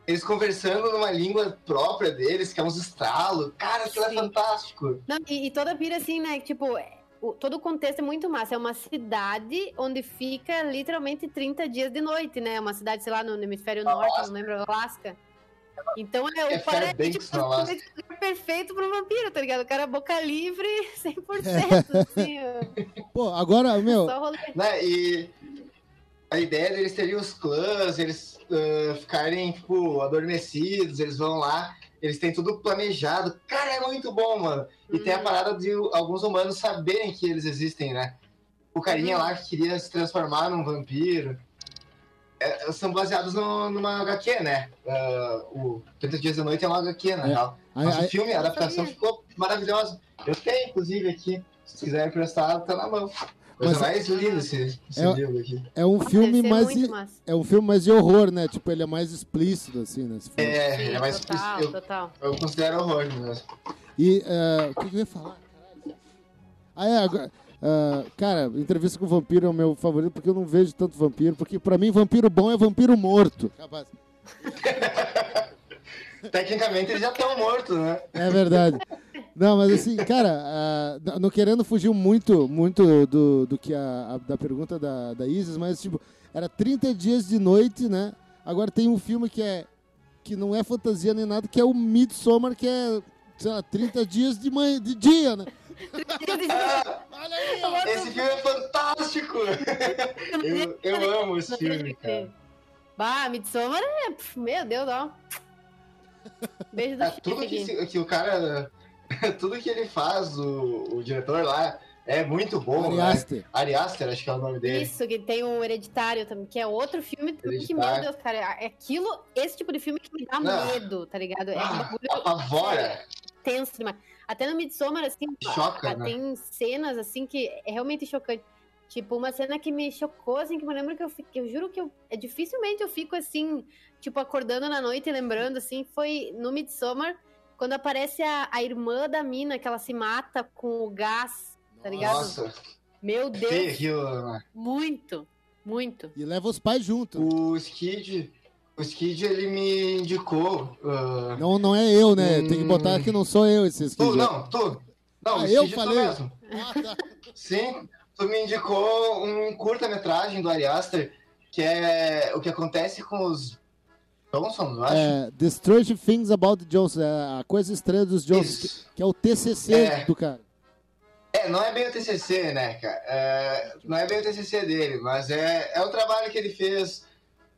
eles conversando numa língua própria deles, que é uns estralos. Cara, aquilo é Sim. fantástico. Não, e, e toda a pira assim, né? Tipo, é- o- todo o contexto é muito massa. É uma cidade onde fica literalmente 30 dias de noite, né? Uma cidade, sei lá, no, no hemisfério norte, não lembro, Alasca. Então é, É o Fairbanks, tipo, é perfeito pro vampiro, tá ligado? O cara boca livre [laughs] 100%, assim, [laughs] ó. pô, agora, meu. Né? E a ideia deles teriam os clãs, eles ah, ficarem, tipo, adormecidos, eles vão lá, eles têm tudo planejado. Cara, é muito bom, mano. E tem a Uhum. parada de alguns humanos saberem que eles existem, né? O carinha Uhum. lá que queria se transformar num vampiro. É, são baseados no- numa HQ, né? Ah, o 30 Dias da Noite é uma HQ, na É. real. Mas o filme, a adaptação sabia. ficou maravilhosa. Eu tenho, inclusive, aqui. Se quiser emprestar, tá na mão. Mas- mais linda esse, esse É- livro aqui. é um filme mais de, é um filme mais de horror, né? Tipo, ele é mais explícito assim, né? for. É, Sim, é mais total, eu, total. eu considero horror mesmo. E eh, o que, eu ia falar? Ah, é, agora, ah, cara, entrevista com o vampiro é o meu favorito porque eu não vejo tanto vampiro, porque pra mim vampiro bom é vampiro morto. Capaz. [laughs] Tecnicamente eles já estão mortos, né? É verdade. Não, mas assim, cara, n- não querendo fugir muito, muito do, do que a, a- da pergunta da, da Isis, mas tipo, era 30 dias de noite, né? Agora tem um filme que é que não é fantasia nem nada, que é o Midsommar, que é, sei lá, 30 dias de, manhã, de dia, né? Olha aí, ó. Esse filme é fantástico! eu, eu amo esse filme, cara. Bah, Midsommar é. Meu Deus, ó. Beijo do É, tudo que, que o cara. [laughs] Tudo que ele faz, o, o diretor lá, é muito bom. Ari né? Aster. Ari Aster, acho que é o nome dele. Isso, que tem o Hereditário também, que é outro filme que, meu. Deus, cara, é aquilo, esse tipo de filme que me dá Não. medo, tá ligado? É um Ah, bagulho apavora. Tenso demais. Até no Midsommar, assim, Choca, a- né? tem cenas, assim, que é realmente chocante. Tipo, uma cena que me chocou, assim, que eu me lembro que eu fiquei, eu juro que eu, é, dificilmente eu fico, assim, tipo, acordando na noite e lembrando, assim, foi no Midsommar, quando aparece a, a irmã da mina, que ela se mata com o gás, tá ligado? Nossa, Meu Deus, aquilo, né? muito, muito. E leva os pais junto. O Skid, O Skid, ele me indicou. ah, Não, não é eu, né? Tem que botar que não sou eu esse Tu, Skid. não, tu. Não, Ah, o eu tu falei? mesmo. Tá. Sim, tu me indicou um curta-metragem do Ari Aster, que é o que acontece com os Johnson, eu acho. É, The Strange Things About Johnson, é a coisa estranha dos Johnsons, que, que é o TCC É. do cara. É, não é bem o TCC, né, cara? É, não é bem o TCC dele, mas é, é o trabalho que ele fez,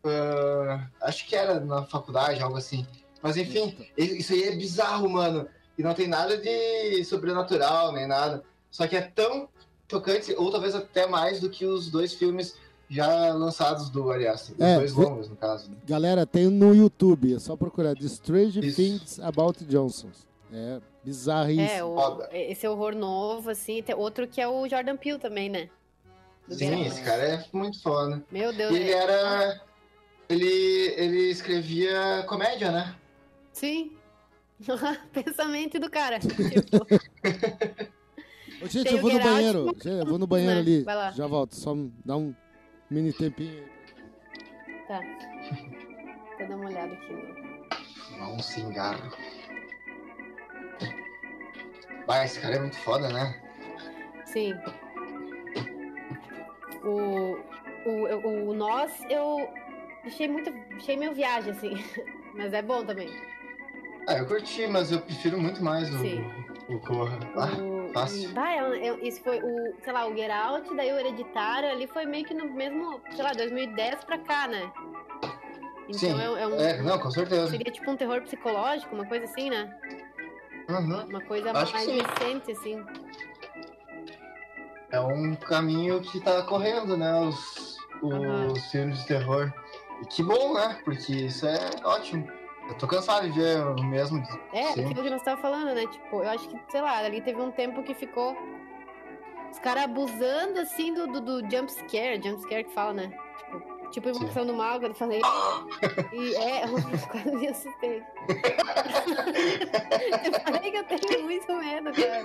ah, acho que era na faculdade, algo assim. Mas enfim, isso aí é bizarro, mano. E não tem nada de sobrenatural, nem nada. Só que é tão tocante, ou talvez até mais do que os dois filmes já lançados do Ari Aster. Os É, dois longos, no caso. né? Galera, tem no YouTube, é só procurar The Strange Isso. Things About Johnsons. É bizarríssimo. É, o, Foda. esse horror novo, assim. Tem outro que é o Jordan Peele também, né? Do Sim, esse cara é muito foda. Meu Deus. Ele é- era. Ele, ele escrevia comédia, né? Sim. [laughs] Pensamento do cara. [laughs] Tipo, Ô, gente, Tem eu o vou no banheiro. Gente, eu vou no banheiro né? ali. Vai lá. Já volto, só dá um mini tempinho tá. Vou dar uma olhada aqui. Um cigarro. Vai, esse cara é muito foda, né? Sim. O, o, o Nós, eu achei muito. Achei meio viagem, assim. [laughs] Mas é bom também. Ah, eu curti, mas eu prefiro muito mais o, Sim. o Corra. Ah, fácil. eu- isso foi o, sei lá, o Get Out, daí o Hereditário, ali foi meio que no mesmo, sei lá, 2010 pra cá, né? Então sim. é, é um. É, não, com certeza. Seria tipo um terror psicológico, uma coisa assim, né? Uhum. Uma coisa Acho mais recente, assim. É um caminho que tá correndo, né? Os, os Aham. filmes de terror. E que bom, né? Porque isso é ótimo. Eu tô cansado de ver o mesmo. É, Sim. aquilo que nós tava falando, né? Tipo, eu acho que, sei lá, ali teve um tempo que ficou os caras abusando, assim, do, do, do jump scare, jump scare que fala, né? Tipo, tipo invocação do mal, quando eu falei. E é, eu quase me assustei. eu falei que eu tenho muito medo, cara.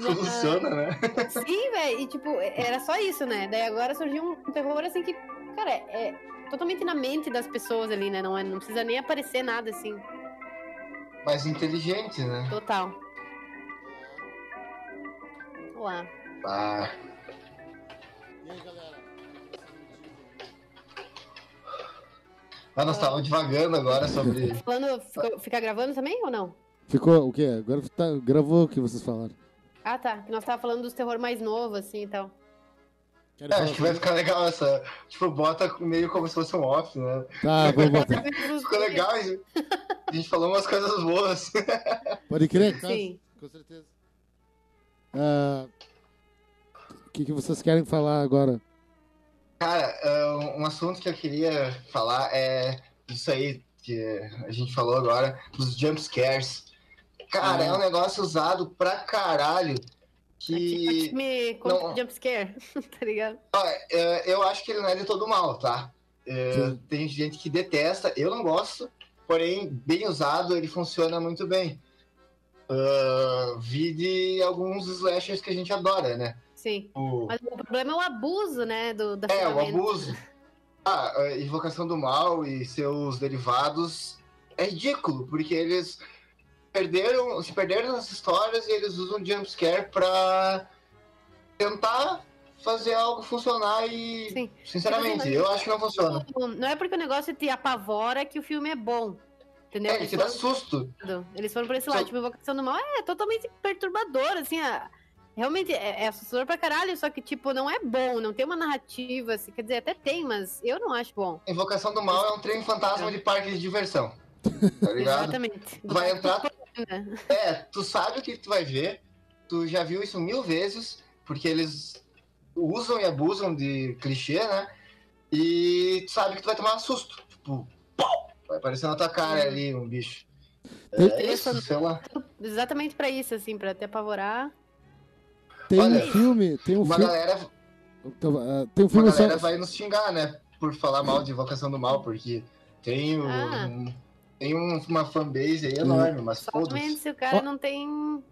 Funciona, né? Sim, velho, e tipo, era só isso, né? Daí agora surgiu um terror assim que, cara, é totalmente na mente das pessoas ali, né? Não, é, não precisa nem aparecer nada assim, Mais inteligente, né? total. Olá. Ah, E aí, galera? Mas nós estávamos divagando agora sobre. Falando, ficou- ficar gravando também ou não? Ficou o quê? Agora tá, gravou o que vocês falaram. Ah, tá. Que nós tava falando dos terror mais novos, assim e tal. É, acho que vai ficar legal essa. Tipo, bota meio como se fosse um off, né? Tá, vamos botar. [laughs] Ficou legal, a gente- a gente falou umas coisas boas. [laughs] Pode crer? cara? Sim. Com certeza. Ah, O que, que vocês querem falar agora? Cara, ah, um assunto que eu queria falar é isso aí que a gente falou agora, dos jump scares. Cara, é um negócio usado pra caralho. Que. Me conta Não. o jump scare, [laughs] tá ligado? É, eu acho que ele não é de todo mal, tá? É, Sim. tem gente que detesta, eu não gosto, porém, bem usado, ele funciona muito bem. Ah, vi de alguns slashers que a gente adora, né? Sim. O, Mas o problema é o abuso, né? Do, da é, o ferramenta. abuso. Ah, a Invocação do Mal e seus derivados é ridículo, porque eles perderam, se perderam nas histórias e eles usam jumpscare pra tentar fazer algo funcionar e, Sim. sinceramente, Mas- eu acho que não funciona. Não é porque o negócio te apavora que o filme é bom. Entendeu? É, ele te dá susto. Eles foram por esse Só- lado. Tipo, Invocação do Mal é totalmente perturbador, assim. a- Realmente é, é assustador pra caralho, só que, tipo, não é bom, não tem uma narrativa, assim. Quer dizer, até tem, mas eu não acho bom. Invocação do Mal é um trem fantasma de parque de diversão. Tá [laughs] ligado? Exatamente. Tu vai entrar, Né? É, tu sabe o que tu vai ver, tu já viu isso mil vezes, porque eles usam e abusam de clichê, né? E tu sabe que tu vai tomar um susto. Tipo, pau! Vai aparecer na tua cara Uhum. ali um bicho. É isso, sei lá. Exatamente pra isso, assim, pra te apavorar. Tem Olha, um filme, tem um Uma filme, galera, então, ah, tem um uma filme só, galera vai nos xingar, né? Por falar mal de Invocação do Mal, porque tem, o- Ah. um- tem um- uma fanbase aí enorme, mas Somente foda-se. se o cara não tem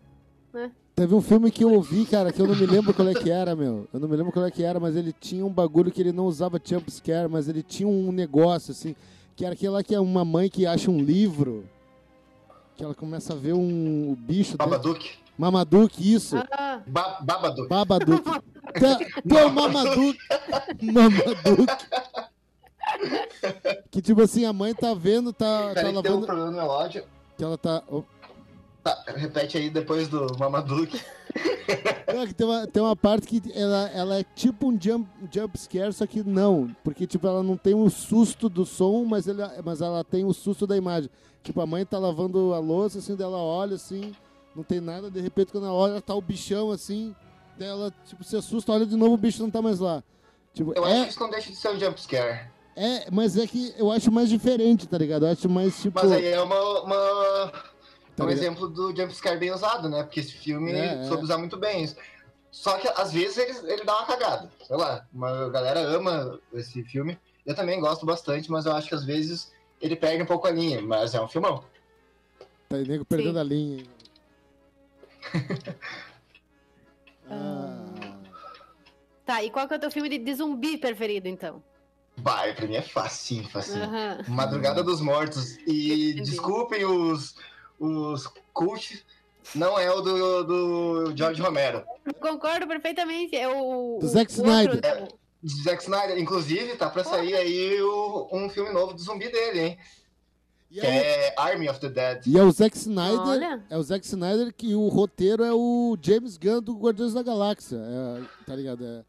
né? Teve um filme que eu ouvi, cara, que eu não me lembro qual é que era, meu. Eu não me lembro qual é que era, mas ele tinha um bagulho que ele não usava jump scare, mas ele tinha um negócio, assim, que era aquele lá que é uma mãe que acha um livro, que ela começa a ver um o bicho... dentro- Babadook. Mamaduke, isso. Ah, Ba. Babaduke. [laughs] Tá- Pô, Mamaduke. Mamaduke. Que tipo assim, a mãe tá vendo, tá, tá Peraí que tem um lavando. problema no relógio. Que ela tá. oh, Tá, repete aí depois do Mamaduke. Não, que tem, uma, tem uma parte que ela, ela é tipo um jump, um jump scare, só que não. Porque, tipo, ela não tem o susto do som, mas ela, mas ela tem o susto da imagem. Tipo, a mãe tá lavando a louça, assim, dela olha, assim, não tem nada, de repente, quando ela olha, tá o bichão, assim, dela, tipo, se assusta, olha de novo, o bicho não tá mais lá. Tipo, Eu acho que é, isso não deixa de ser um jumpscare. é, mas é que eu acho mais diferente, tá ligado? Eu acho mais, tipo... Mas aí é uma, uma- Tá um ligado? exemplo do jumpscare bem usado, né? Porque esse filme É, é. soube usar muito bem isso. Só que às vezes ele, ele dá uma cagada. Sei lá, uma galera ama esse filme. Eu também gosto bastante, mas eu acho que às vezes ele perde um pouco a linha. Mas é um filmão. Tá nego perdendo Sim. a linha. Ah... tá, e qual que é o teu filme de, de zumbi preferido, então? Vai, pra mim é facinho, facinho. Madrugada dos Mortos. E Entendi. desculpem os, os cult, não é o do, do George Romero. Concordo perfeitamente. É o. Do o- Zack outro, Snyder. né? De Zack Snyder. Inclusive, tá pra sair aí o- um filme novo do zumbi dele, hein? E Que é, é Army of the Dead. e é o Zack Snyder. Olha. É o Zack Snyder que o roteiro é o James Gunn do Guardiões da Galáxia. É, tá ligado? É.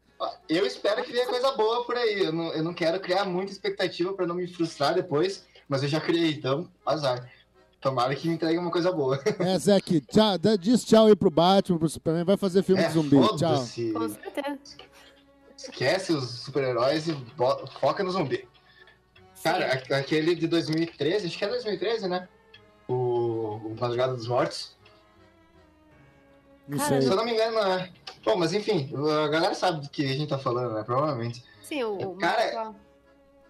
Eu espero que venha coisa boa por aí. Eu não, eu não quero criar muita expectativa pra não me frustrar depois, mas eu já criei, então, azar. Tomara que me entregue uma coisa boa. [laughs] É, Zack, tchau, diz tchau aí pro Batman, pro Superman. Vai fazer filme É, de zumbi. Tchau. Com certeza. Esquece os super-heróis e foca no zumbi. Cara, aquele de 2013, acho que é 2013, né? O, o Madrugada dos Mortos. Não Cara, Se sei. eu não me engano, é. Bom, mas enfim, a galera sabe do que a gente tá falando, né? Provavelmente. Sim, o. Cara,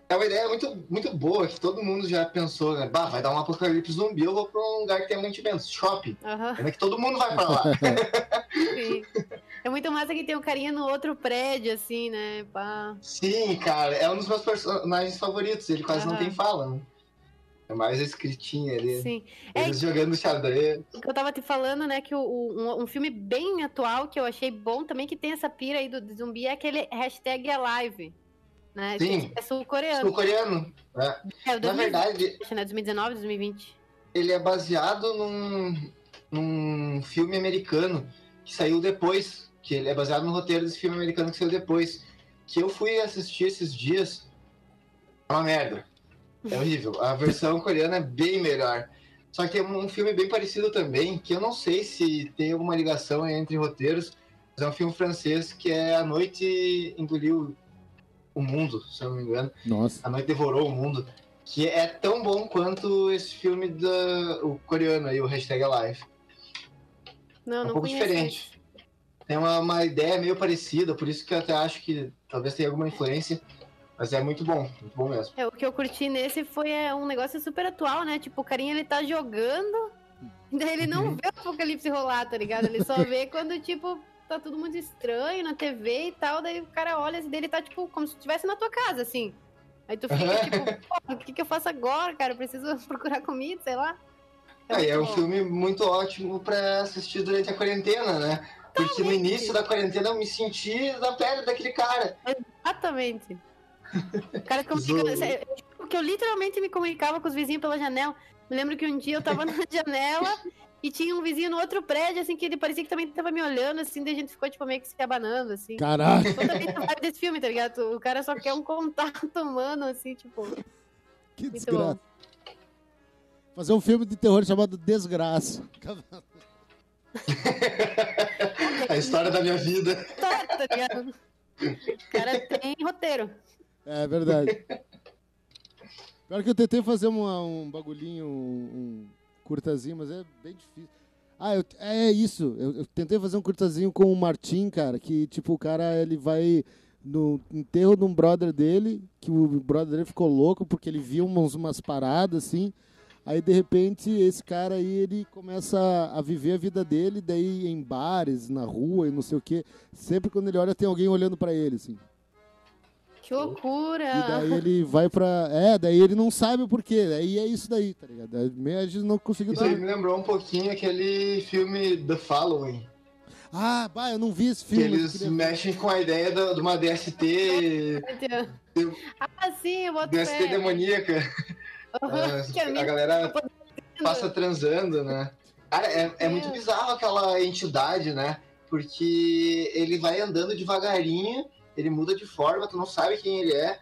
É uma ideia muito, muito boa que todo mundo já pensou, né? Bah, vai dar um apocalipse zumbi, eu vou pra um lugar que tem mantimentos, shopping. Aham, Ainda que todo mundo vai pra lá. [laughs] sim. É muito massa que tem um carinha no outro prédio, assim, né? Pá. Sim, cara, é um dos meus personagens favoritos. Ele quase não Aham. tem fala, né? É mais a escritinha ali. Sim. É Eles jogando xadrez. eu tava te falando, né? Que o, um, um filme bem atual que eu achei bom também, que tem essa pira aí do, do zumbi, é aquele hashtag Alive. Né? Sim. Que é sul-coreano. Sul-coreano. né? É, Na 2020, verdade, né? 2019, 2020. ele é baseado num, num filme americano que saiu depois. Que ele é baseado no roteiro desse filme americano que saiu depois. Que eu fui assistir esses dias. É uma merda. É [laughs] horrível. A versão coreana é bem melhor. Só que tem um filme bem parecido também, que eu não sei se tem alguma ligação entre roteiros, mas é um filme francês que é A Noite Engoliu o Mundo, se eu não me engano. Nossa. A Noite Devorou o Mundo, que é tão bom quanto esse filme da, o coreano aí, o Hashtag Alive. Não, É um não pouco conheço diferente. Tem uma, uma ideia meio parecida, por isso que eu até acho que talvez tenha alguma influência, mas é muito bom, muito bom mesmo. É, o que eu curti nesse foi é, um negócio super atual, né? Tipo, o carinha ele tá jogando, e [laughs] daí ele não Uhum. vê o apocalipse rolar, tá ligado? Ele só [laughs] vê quando, tipo, tá tudo muito estranho na TV e tal, daí o cara olha assim, dele tá, tipo, como se estivesse na tua casa, assim. Aí tu fica, tipo, [laughs] pô, o que, que eu faço agora, cara? Eu preciso [laughs] procurar comida, sei lá. É, é muito um filme muito ótimo pra assistir durante a quarentena, né? Porque no início da quarentena eu me senti na pele daquele cara. Exatamente. O cara [laughs] que comunica. Porque eu literalmente me comunicava com os vizinhos pela janela. Me lembro que um dia eu tava na janela e tinha um vizinho no outro prédio, assim, que ele parecia que também tava me olhando, assim, daí a gente ficou, tipo, meio que se abanando, assim. Caraca. Totalmente vibe desse filme, tá ligado? O cara só quer um contato humano, assim, tipo. Que desgraça. Fazer um filme de terror chamado Desgraça. [laughs] A história da minha vida. Tá, tá ligado? O cara tem roteiro. É verdade. Pior que eu tentei fazer uma- um bagulhinho, um, um curtazinho, mas é bem difícil. Ah, eu- é isso. Eu, eu tentei fazer um curtazinho com o Martim, cara, que tipo, o cara ele vai no enterro de um brother dele, que o brother dele ficou louco porque ele viu umas, umas paradas assim. Aí de repente esse cara aí ele começa a viver a vida dele, daí em bares, na rua e não sei o que. Sempre quando ele olha tem alguém olhando pra ele, assim. Que loucura! E daí ele vai pra. É, daí ele não sabe o porquê. Aí é isso daí, tá ligado? Daí meio A gente não conseguiu. Isso aí me lembrou um pouquinho aquele filme The Following. Ah, bah, eu não vi esse Que filme. eu eles queria- mexem com a ideia da- de uma DST, Ah, sim, eu boto DST fé. demoníaca. Aham, Ah, que a a minha galera passa transando, né? Cara, é, é muito É. bizarro aquela entidade, né? Porque ele vai andando devagarinho, ele muda de forma, tu não sabe quem ele é,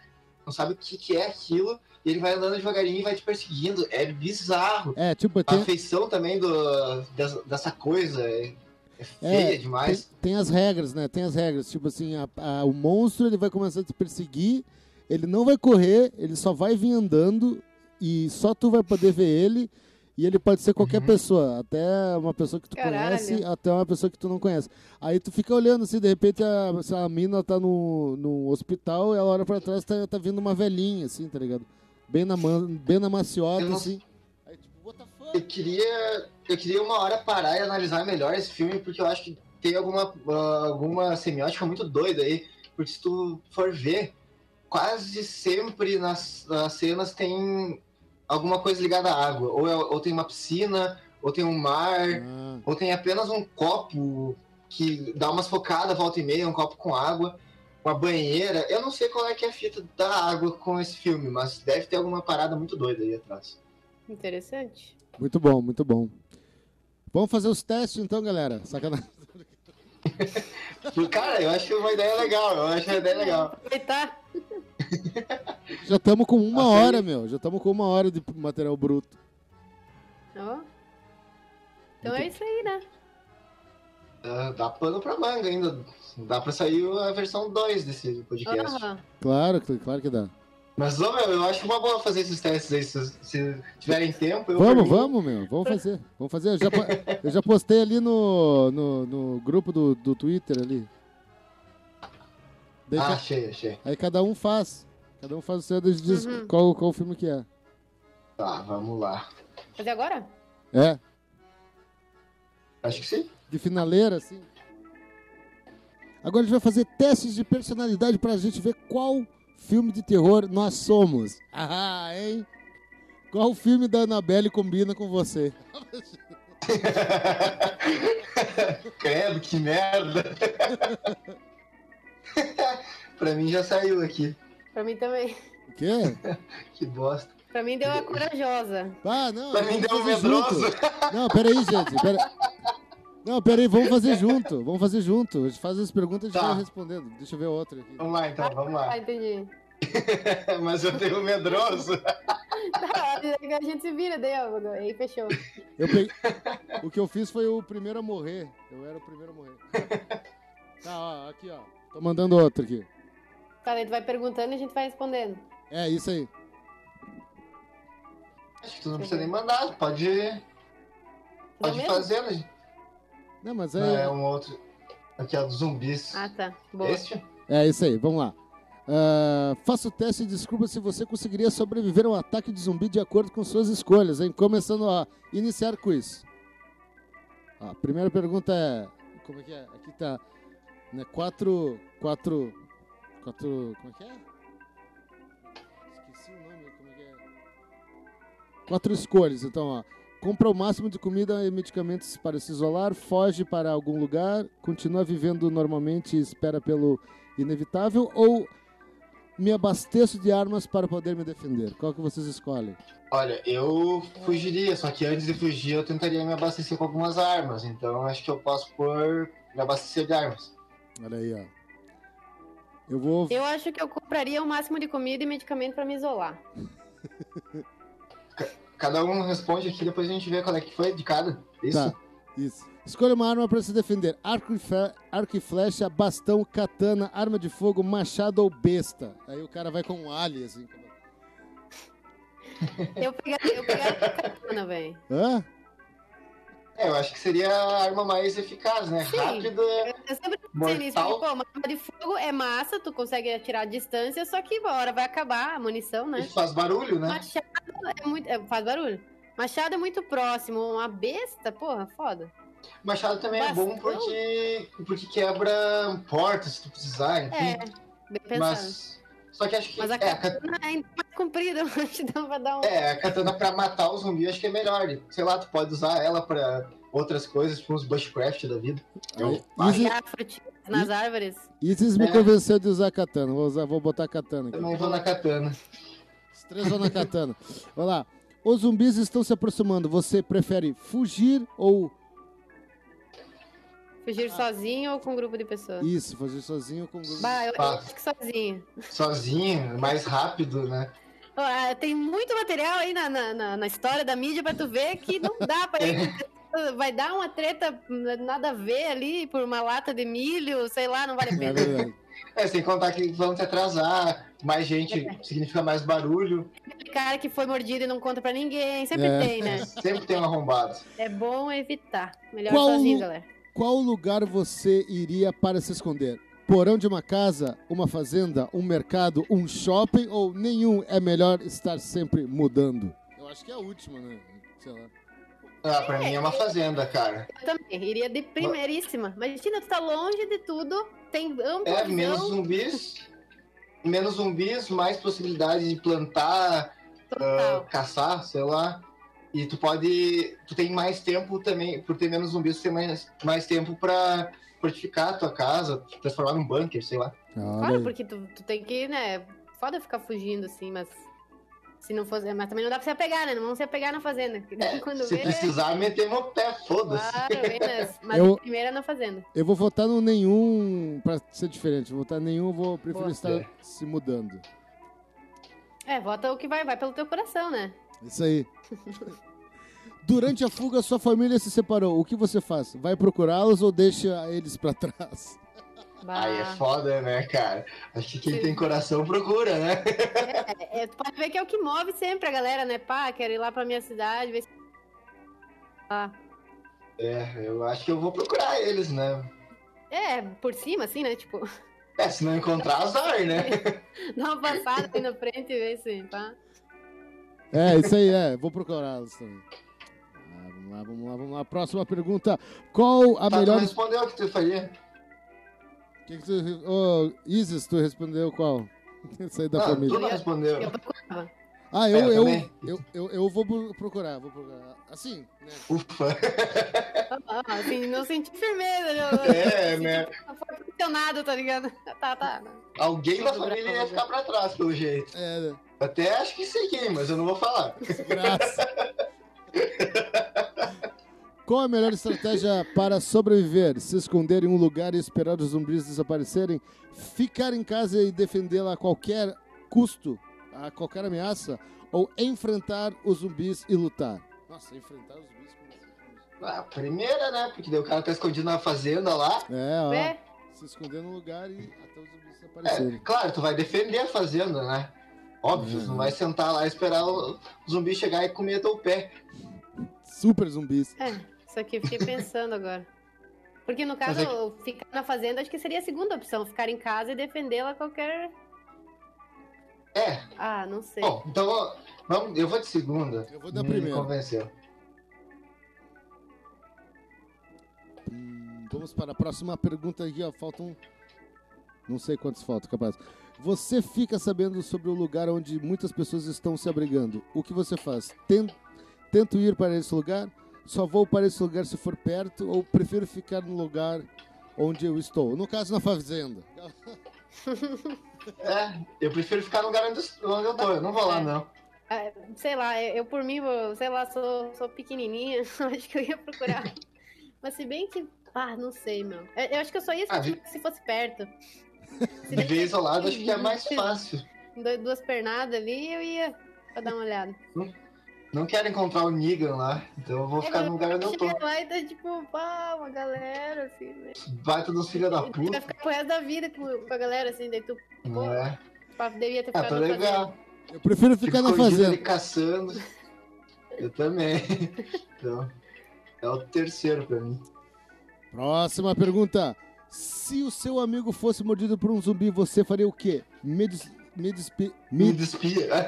não sabe o que, que é aquilo, e ele vai andando devagarinho e vai te perseguindo. É bizarro. É, tipo, A tem, feição também do, dessa, dessa coisa é, é feia É, demais. tem, tem as regras, né? Tem as regras. Tipo assim, a- a- o monstro ele vai começar a te perseguir, ele não vai correr, ele só vai vir andando e só tu vai poder ver ele. E ele pode ser qualquer Uhum. pessoa, até uma pessoa que tu Caralho. conhece, até uma pessoa que tu não conhece. Aí tu fica olhando assim, de repente a, se a mina tá no, no hospital e ela olha pra trás tá, tá vindo uma velhinha, assim, tá ligado? Bem na, man, bem na maciota, não- assim. Aí tipo, what the fuck? Eu queria, eu queria uma hora parar e analisar melhor esse filme, porque eu acho que tem alguma, ah, alguma semiótica muito doida aí. Porque se tu for ver, quase sempre nas, nas cenas tem alguma coisa ligada à água. Ou, é- ou tem uma piscina, ou tem um mar, Ah, ou tem apenas um copo que dá umas focadas volta e meia, um copo com água, uma banheira. Eu não sei qual é que é a fita da água com esse filme, mas deve ter alguma parada muito doida aí atrás. Interessante. muito bom, muito bom. Vamos fazer os testes então, galera. Sacanagem. [laughs] Cara, eu acho uma ideia legal, eu acho uma ideia legal. Aproveitar. [laughs] Já estamos com uma hora, aí- meu. Já estamos com uma hora de material bruto. Ó. Então é isso aí, né? Ah, dá pano pra manga ainda. Dá pra sair a versão 2 desse podcast. Claro, claro que dá. Mas, ô, meu, eu acho uma boa fazer esses testes aí. Se, se tiverem tempo, eu. Vamos, vamos, meu. Vamos fazer. Vamos fazer. Eu já, eu já postei ali no, no, no grupo do, do Twitter ali. Daí Ah, ca- achei, achei. Aí cada um faz. Cada um faz o seu e diz Uhum. qual, qual filme que é. Tá, vamos lá. Fazer agora? É, Acho que sim. de finaleira, assim. Agora a gente vai fazer testes de personalidade pra gente ver qual filme de terror nós somos. Ah, hein? Qual filme da Annabelle combina com você? [laughs] Credo, que merda. [laughs] pra mim já saiu aqui. Pra mim também. O quê? [laughs] Que bosta. Pra mim deu a corajosa. Ah, não. Pra mim deu um medroso. junto. Não, peraí, gente. Pera... Não, peraí, vamos fazer junto. Vamos fazer junto. A gente faz as perguntas e a gente Tá. vai respondendo. Deixa eu ver outra aqui. Vamos lá então, vamos Ah, lá. entendi. [laughs] Mas eu tenho medroso. [laughs] Tá, a gente se vira, daí, ó, aí fechou. Eu peguei... O que eu fiz foi o primeiro a morrer. Eu era o primeiro a morrer. Tá, ó, aqui, ó. Tô mandando outro aqui. Tá, daí tu vai perguntando e a gente vai respondendo. É, isso aí. Acho que tu não precisa nem mandar, pode, o pode fazer, né? Não, mas Não, é é. um outro. Aqui, ó, dos zumbis. Ah, tá. Boa. Este? É isso aí, vamos lá. Ah, faça o teste e descubra se você conseguiria sobreviver a um ataque de zumbi de acordo com suas escolhas, hein? Começando a iniciar quiz. A primeira pergunta é. Como é que é? Aqui tá. Né, quatro. Quatro. Quatro. Como é que é? Esqueci o nome, como é que é? Quatro escolhas, então, ó. Compra o máximo de comida e medicamentos para se isolar, foge para algum lugar, continua vivendo normalmente e espera pelo inevitável, ou me abasteço de armas para poder me defender? Qual que vocês escolhem? Olha, eu fugiria, só que antes de fugir eu tentaria me abastecer com algumas armas. Então acho que eu posso pôr me abastecer de armas. Olha aí, ó. Eu vou. Eu acho que eu compraria o máximo de comida e medicamento pra me isolar. Cada um responde aqui, depois a gente vê qual é que foi de cada. Isso? Tá, isso. Escolha uma arma para se defender: arco e, fe- arco e flecha, bastão, katana, arma de fogo, machado ou besta. Aí o cara vai com um alien, assim. Eu pegaria, eu pegaria a [laughs] katana, velho. Hã? É, eu acho que seria a arma mais eficaz, né? Sim. Rápida. Eu sempre pensei nisso, porque, pô, uma arma de fogo é massa, tu consegue atirar a distância, só que uma hora vai acabar a munição, né? faz barulho, né? Machado é muito. é, faz barulho. Machado é muito próximo. Uma besta, porra, foda. Machado também é bom Bastão? porque, porque quebra portas se tu precisar, enfim. É, bem pensado. Mas. Só que acho que. a é, a, ca- katana é ainda mais comprida, eu acho que dá pra dar um. é, a katana pra matar o zumbi acho que é melhor. Sei lá, tu pode usar ela pra outras coisas, tipo uns bushcraft da vida. Eu Isis, nas árvores. Isis me É. convenceu de usar katana. Vou, usar, vou botar katana que aqui. também vou na katana. Os três vão na katana. Vamos lá. Os zumbis estão se aproximando. Você prefere fugir ou Fugir sozinho ou com um grupo de pessoas? isso, fugir sozinho ou com um grupo? Bah, eu, eu Ah. acho que sozinho. Sozinho, mais rápido, né? Ó, ah, tem muito material aí na, na, na- na história da mídia pra tu ver que não dá pra [laughs] ir. Vai dar uma treta nada a ver ali por uma lata de milho, sei lá, não vale a É pena. É, sem contar que vão te atrasar, mais gente significa mais barulho, Aquele cara que foi mordido e não conta pra ninguém, sempre É. tem, né? sempre tem um arrombado. É bom evitar. Melhor Qual sozinho, galera. Qual lugar você iria para se esconder? Porão de uma casa, uma fazenda, um mercado, um shopping ou nenhum? É melhor estar sempre mudando. Eu acho que é a última, né? Sei lá. Ah, pra mim é uma fazenda, cara. Eu também, iria de primeiríssima. Imagina, tu tá longe de tudo, tem ampla É, menos zumbis, menos zumbis, mais possibilidade de plantar, total. caçar, sei lá. E tu pode. Tu tem mais tempo também, por ter menos zumbis, tu tem mais, mais tempo pra fortificar a tua casa, transformar num bunker, sei lá. Claro, porque tu, tu tem que, né? Foda ficar fugindo assim, mas. Se não fosse. Mas também não dá pra se apegar, né? Não vamos se apegar na fazenda. daí [laughs] quando Se vê. precisar, meter meu pé, foda-se. Claro, vem nas- [laughs] mas Eu- a primeira na fazenda. Eu vou votar no nenhum pra ser diferente. Vou votar nenhum, eu vou preferir Boa. estar É. se mudando. É, vota o que vai, vai pelo teu coração, né? Isso aí. Durante a fuga, sua família se separou. O que você faz? Vai procurá-los ou deixa eles pra trás? Bah. Aí é foda, né, cara? Acho que quem Sim. tem coração procura, né? É, é, tu pode ver que é o que move sempre a galera, né? Pá, quero ir lá pra minha cidade, ver se. Ah. É, eu acho que eu vou procurar eles, né? É, por cima, assim, né? Tipo, É, se não encontrar, azar, né? [laughs] dá uma passada aí na frente e ver se. Pá. É, isso aí, é. Vou procurá-los também. Ah, vamos lá, vamos lá, vamos lá. Próxima pergunta. Qual a Tá, tu melhor... respondeu o que tu faria. Que que tu... Ô, Isis, tu respondeu qual? [laughs] Isso aí da Não, família. tu não respondeu. Eu procurava. Ah, eu, É, eu eu, eu, eu, vou pro- procurar, vou procurar. Assim, né? Ufa. Ah, assim, não senti firmeza. [laughs] Eu, É, né? Não foi pressionado, tá ligado? [laughs] Tá, tá. Alguém da família ia ficar pra trás, pelo jeito. É, né? Até acho que sei quem, mas eu não vou falar. Graça. Qual a melhor estratégia para sobreviver? Se esconder em um lugar e esperar os zumbis desaparecerem? Ficar em casa e defendê-la a qualquer custo, a qualquer ameaça? Ou enfrentar os zumbis e lutar? Nossa, enfrentar os zumbis com... A primeira, né? Porque daí o cara tá escondido na fazenda lá. É, ó. É, Se esconder num lugar e até os zumbis É, desaparecerem. claro, tu vai defender a fazenda, né? Óbvio, tu não vai sentar lá e esperar o zumbi chegar e comer teu pé. Super zumbis. é. Isso aqui eu fiquei [laughs] pensando agora. Porque no caso, é ficar na fazenda acho que seria a segunda opção. Ficar em casa e defendê-la a qualquer. É, Ah, não sei. bom, então ó, vamos, eu vou de segunda. Eu vou da Me primeira. convenceu. Hum, vamos para a próxima pergunta aqui, ó. Faltam. Não sei quantos faltam, capaz. Você fica sabendo sobre o lugar onde muitas pessoas estão se abrigando. O que você faz? Ten- Tento ir para esse lugar? Só vou para esse lugar se for perto? Ou prefiro ficar no lugar onde eu estou? No caso, na fazenda. [laughs] É, eu prefiro ficar no lugar onde, eu tô. Eu não vou lá, É. não. Ah, sei lá, eu, por mim, sei lá, sou, sou pequenininha, [laughs] acho que eu ia procurar. Mas se bem que, ah, não sei, meu. Eu, eu acho que eu só ia Ah, se, se fosse perto. Se Viver isolado acho que é [laughs] mais fácil. Duas pernadas ali, eu ia pra dar uma olhada. Não quero encontrar o Negan lá, então eu vou ficar no lugar onde eu tô. Lá e tá tipo, pá, uma galera, assim, né? Vai todos os filhos da Tu vai puta. ficar pro resto da vida com, com a galera, assim, daí tu Não é? devia ter Ah, ficado tá na legal. fazenda. Eu prefiro Fico ficar na escondido ali fazenda. caçando. Eu também. [laughs] Então, é o terceiro pra mim. Próxima pergunta. Se o seu amigo fosse mordido por um zumbi, você faria o quê? Me, des- me, despe- Me me, despia. [laughs]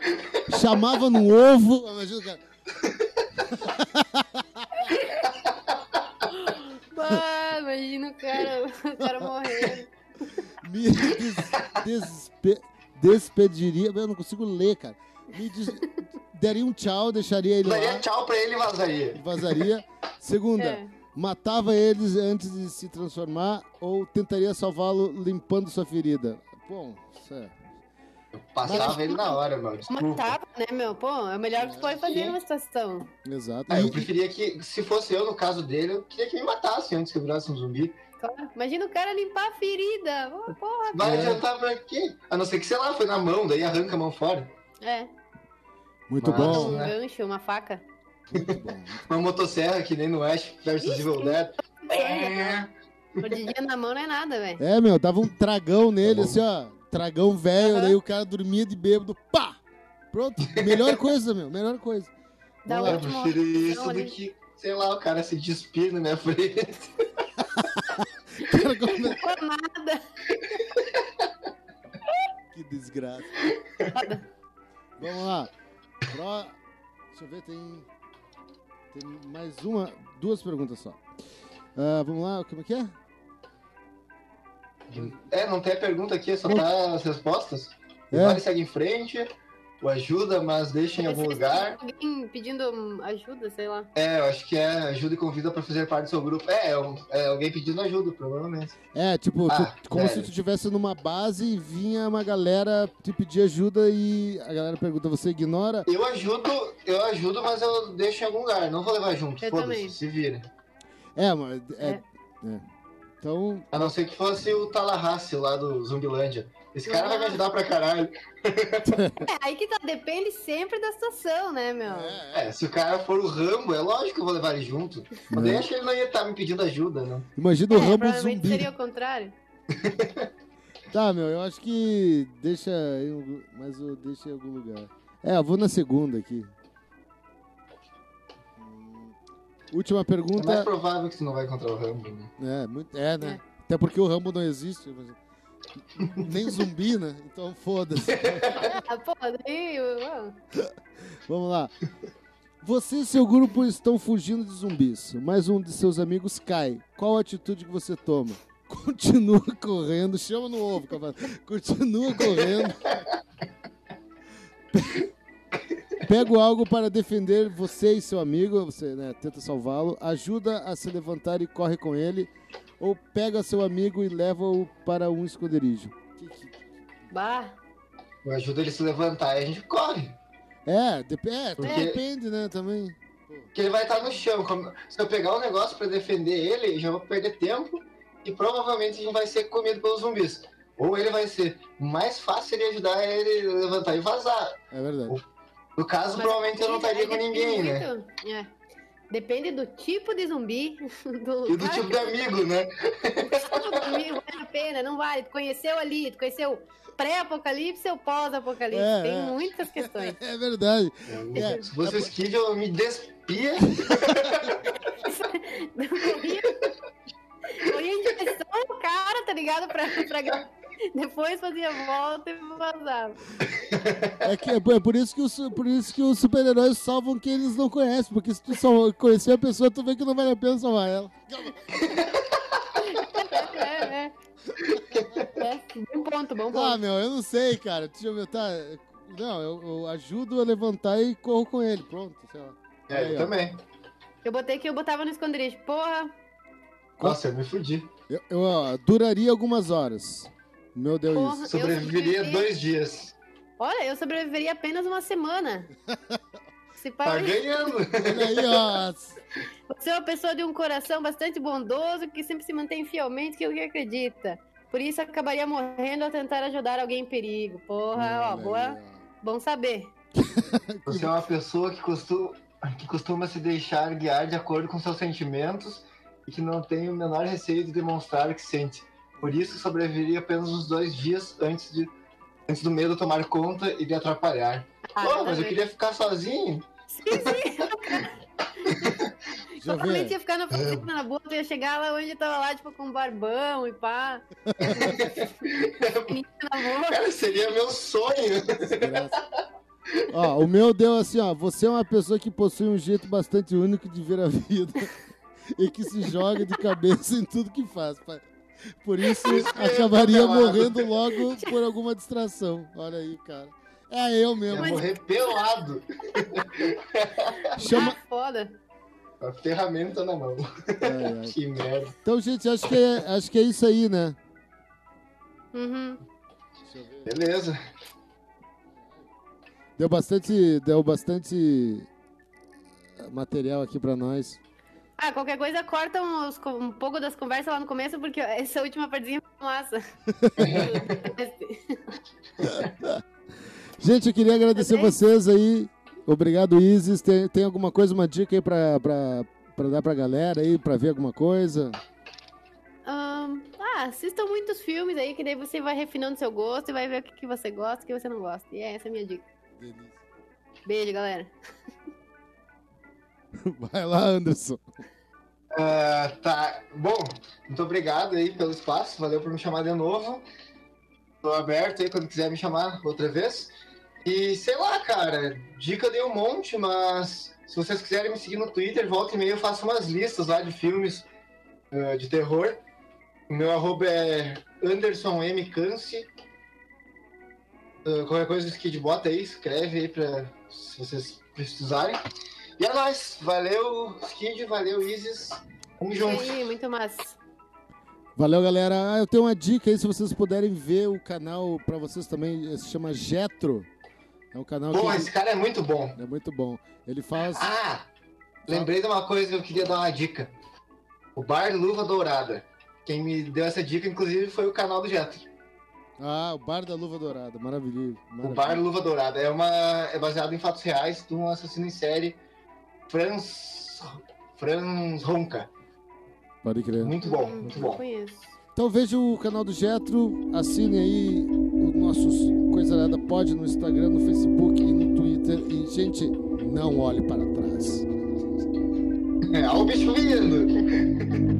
[laughs] chamava no ovo. Imagina o cara. Imagina o cara, o cara morrendo. Me des, despe- despediria. Eu não consigo ler, cara. Me des- daria um tchau, deixaria ele Daria lá tchau pra ele e vazaria. vazaria. Segunda, É. matava eles antes de se transformar ou tentaria salvá-lo limpando sua ferida. Bom, isso é. Passava ele na hora, meu. Desculpa. Matava, né, meu? Pô, é o melhor que tu pode fazer numa situação. Exato. Ah, eu preferia que, se fosse eu no caso dele, eu queria que me matasse antes que eu virasse um zumbi. Claro. Imagina o cara limpar a ferida. Ô, Porra. Vai É. adiantar pra quê? A não ser que, sei lá, foi na mão, daí arranca a mão fora. É, Muito Mas- bom. um né? gancho, uma faca. Muito bom. [laughs] Uma motosserra que nem no Ash versus Ixi, Evil Dead. Mordidinha na mão não é nada, velho. É, meu, dava um tragão nele, Tá assim, ó. Tragão velho, Aham. daí o cara dormia de bêbado. Pá! Pronto. Melhor coisa, meu. Melhor coisa. Dá Vamos Eu prefiro isso do que, sei lá, o cara se despir na minha frente. [laughs] Cara, como- Ficou nada. Que desgraça. Vamos lá. Pro... Deixa eu ver, tem. Tem mais uma. Duas perguntas só. Ah, vamos lá, como é que é? É, não tem a pergunta aqui, só tá [laughs] as respostas. O É. Vale segue em frente, o ajuda, mas deixa em algum lugar. Alguém pedindo ajuda, sei lá. É, eu acho que é ajuda e convida pra fazer parte do seu grupo. É, é, é alguém pedindo ajuda, provavelmente. É, tipo, tu- Ah, como sério. se tu estivesse numa base e vinha uma galera te pedir ajuda e a galera pergunta, você ignora? Eu ajudo, eu ajudo, mas eu deixo em algum lugar. Não vou levar junto, Eu também. foda-se, se vira. É, mas. É, É. é. Então, A não ser que fosse o Tallahassee lá do Zumbilândia. Esse cara vai me ajudar pra caralho. É, aí que tá, depende sempre da situação, né, meu? é, é. É, se o cara for o Rambo, é lógico que eu vou levar ele junto. Mas daí acho que ele não ia estar me pedindo ajuda, né? imagina o É, Rambo provavelmente zumbi. seria o contrário. [laughs] Tá, meu, eu acho que deixa mas eu deixo em algum lugar. É, eu vou na segunda aqui. Última É mais pergunta. provável que você não vai encontrar o Rambo, né? É, muito, é, né? Até porque o Rambo não existe. mas- [laughs] Nem zumbi, né? Então foda-se. [laughs] Ah, pô, daí. uau. Vamos lá. Você e seu grupo estão fugindo de zumbis, mas um de seus amigos cai. Qual a atitude que você toma? [laughs] Continua correndo, chama no ovo, cavalo. Continua correndo. Pega algo para defender você e seu amigo, você né, tenta salvá-lo, ajuda a se levantar e corre com ele, ou pega seu amigo e leva-o para um esconderijo. Que- que- Bah. Eu ajudo ele a se levantar e a gente corre. É, dep é, Porque- depende, né, também. Porque ele vai estar no chão. Se eu pegar um negócio pra defender ele, eu já vou perder tempo e provavelmente a gente vai ser comido pelos zumbis. Ou ele vai ser mais fácil de ajudar ele a levantar e vazar. É verdade. No caso, Mas provavelmente eu não estaria com ninguém, né? É. Depende do tipo de zumbi, [laughs] do E do tipo de amigo, né? zumbi vale a pena, não vale. Tu conheceu ali, tu conheceu pré-apocalipse ou pós-apocalipse. É, Tem é. muitas questões. [laughs] É verdade. É. Se fosse o Skid, eu me despia. Corria, corria em direção ao cara, tá ligado? Pra, pra... [laughs] Depois fazia volta e vazava. É, que, é por- é isso que os, por isso que os super-heróis salvam quem eles não conhecem. Porque se tu só conhecer a pessoa, tu vê que não vale a pena salvar ela. É, é. É, bom ponto, bom Ah, ponto. meu, eu não sei, cara. Deixa eu ver, tá. Não, eu, eu ajudo a levantar e corro com ele. Pronto, sei lá. É, Aí, eu ó. também. Eu botei que eu botava no esconderijo. Porra, Nossa, eu me fudi. Eu, eu, ó, duraria algumas horas. Meu Deus. Porra. Sobreviveria sobrevivi. dois dias. olha, eu sobreviveria apenas uma semana. [laughs] Se Tá pá, ganhando. Aí, ó. você é uma pessoa de um coração bastante bondoso que sempre se mantém fielmente aquilo que acredita. Por isso acabaria morrendo ao tentar ajudar alguém em perigo. Porra, ó, boa. aí, Bom saber. [laughs] Você é uma pessoa que costuma, que costuma se deixar guiar de acordo com seus sentimentos e que não tem o menor receio de demonstrar o que sente. Por isso, sobreviveria apenas uns dois dias antes, de, antes do medo tomar conta e de atrapalhar. Ah, Pô, nada mas eu queria ficar sozinho. Sim, sim. [laughs] Ver. ia ficar na fazenda na boa, ia chegar lá onde tava lá, tipo, com barbão e pá. [laughs] Cara, seria meu sonho. Ó, o meu deu assim, ó. Você é uma pessoa que possui um jeito bastante único de ver a vida [laughs] e que se joga de cabeça em tudo que faz. pai. Por isso, acabaria morrendo logo por alguma distração. Olha aí, cara. É eu Ia mesmo. morrer pelado. [laughs] Chama. Ah, foda. A ferramenta na mão. Ai, ai. Que merda. Então, gente, acho que, é, acho que é isso aí, né? Uhum. Beleza. Deu bastante, deu bastante material aqui pra nós. Ah, qualquer coisa corta uns- um pouco das conversas lá no começo, porque essa última partezinha foi massa. [laughs] Gente, eu queria agradecer bem? vocês aí. Obrigado, Isis. Tem, tem alguma coisa, uma dica aí pra, pra, pra dar pra galera aí, pra ver alguma coisa? Ahn, ah, assistam muitos filmes aí, que daí você vai refinando seu gosto e vai ver o que, que você gosta e o que você não gosta. E essa é a minha dica. Beijo, galera. [laughs] [laughs] Vai lá, Anderson. Ah, tá. Bom, muito obrigado aí pelo espaço. Valeu por me chamar de novo. Tô aberto aí quando quiser me chamar outra vez. E sei lá, cara, dica dei um monte, mas se vocês quiserem me seguir no Twitter, volta e meia eu faço umas listas lá de filmes ah, de terror. O meu arroba é Anderson M. Cance. Ah, qualquer coisa o Skid bota aí, escreve aí pra se vocês precisarem. E é nóis. Valeu, Skid, valeu, Isis. Tamo junto. aí, muito massa. Valeu, galera. Ah, eu tenho uma dica aí, se vocês puderem ver o canal pra vocês também, eh, se chama Jetro. É um canal Pô, que esse cara é muito bom. é muito bom. Ele faz. Ah, lembrei de uma coisa que eu queria dar uma dica. O Bar Luva Dourada. Quem me deu essa dica, inclusive, foi o canal do Jetro. Ah, o Bar da Luva Dourada. Maravilhoso. O maravilhoso. Bar Luva Dourada. É, uma, é baseado em fatos reais de um assassino em série, Franz, Franz Ronca. Pode crer. Muito bom, Hum, muito bom. conheço. Então veja o canal do Jetro, assine aí os nossos Coisa Nada Pode no Instagram, no Facebook e no Twitter. E, gente, não olhe para trás. [laughs] É, ó o bicho vindo. [laughs]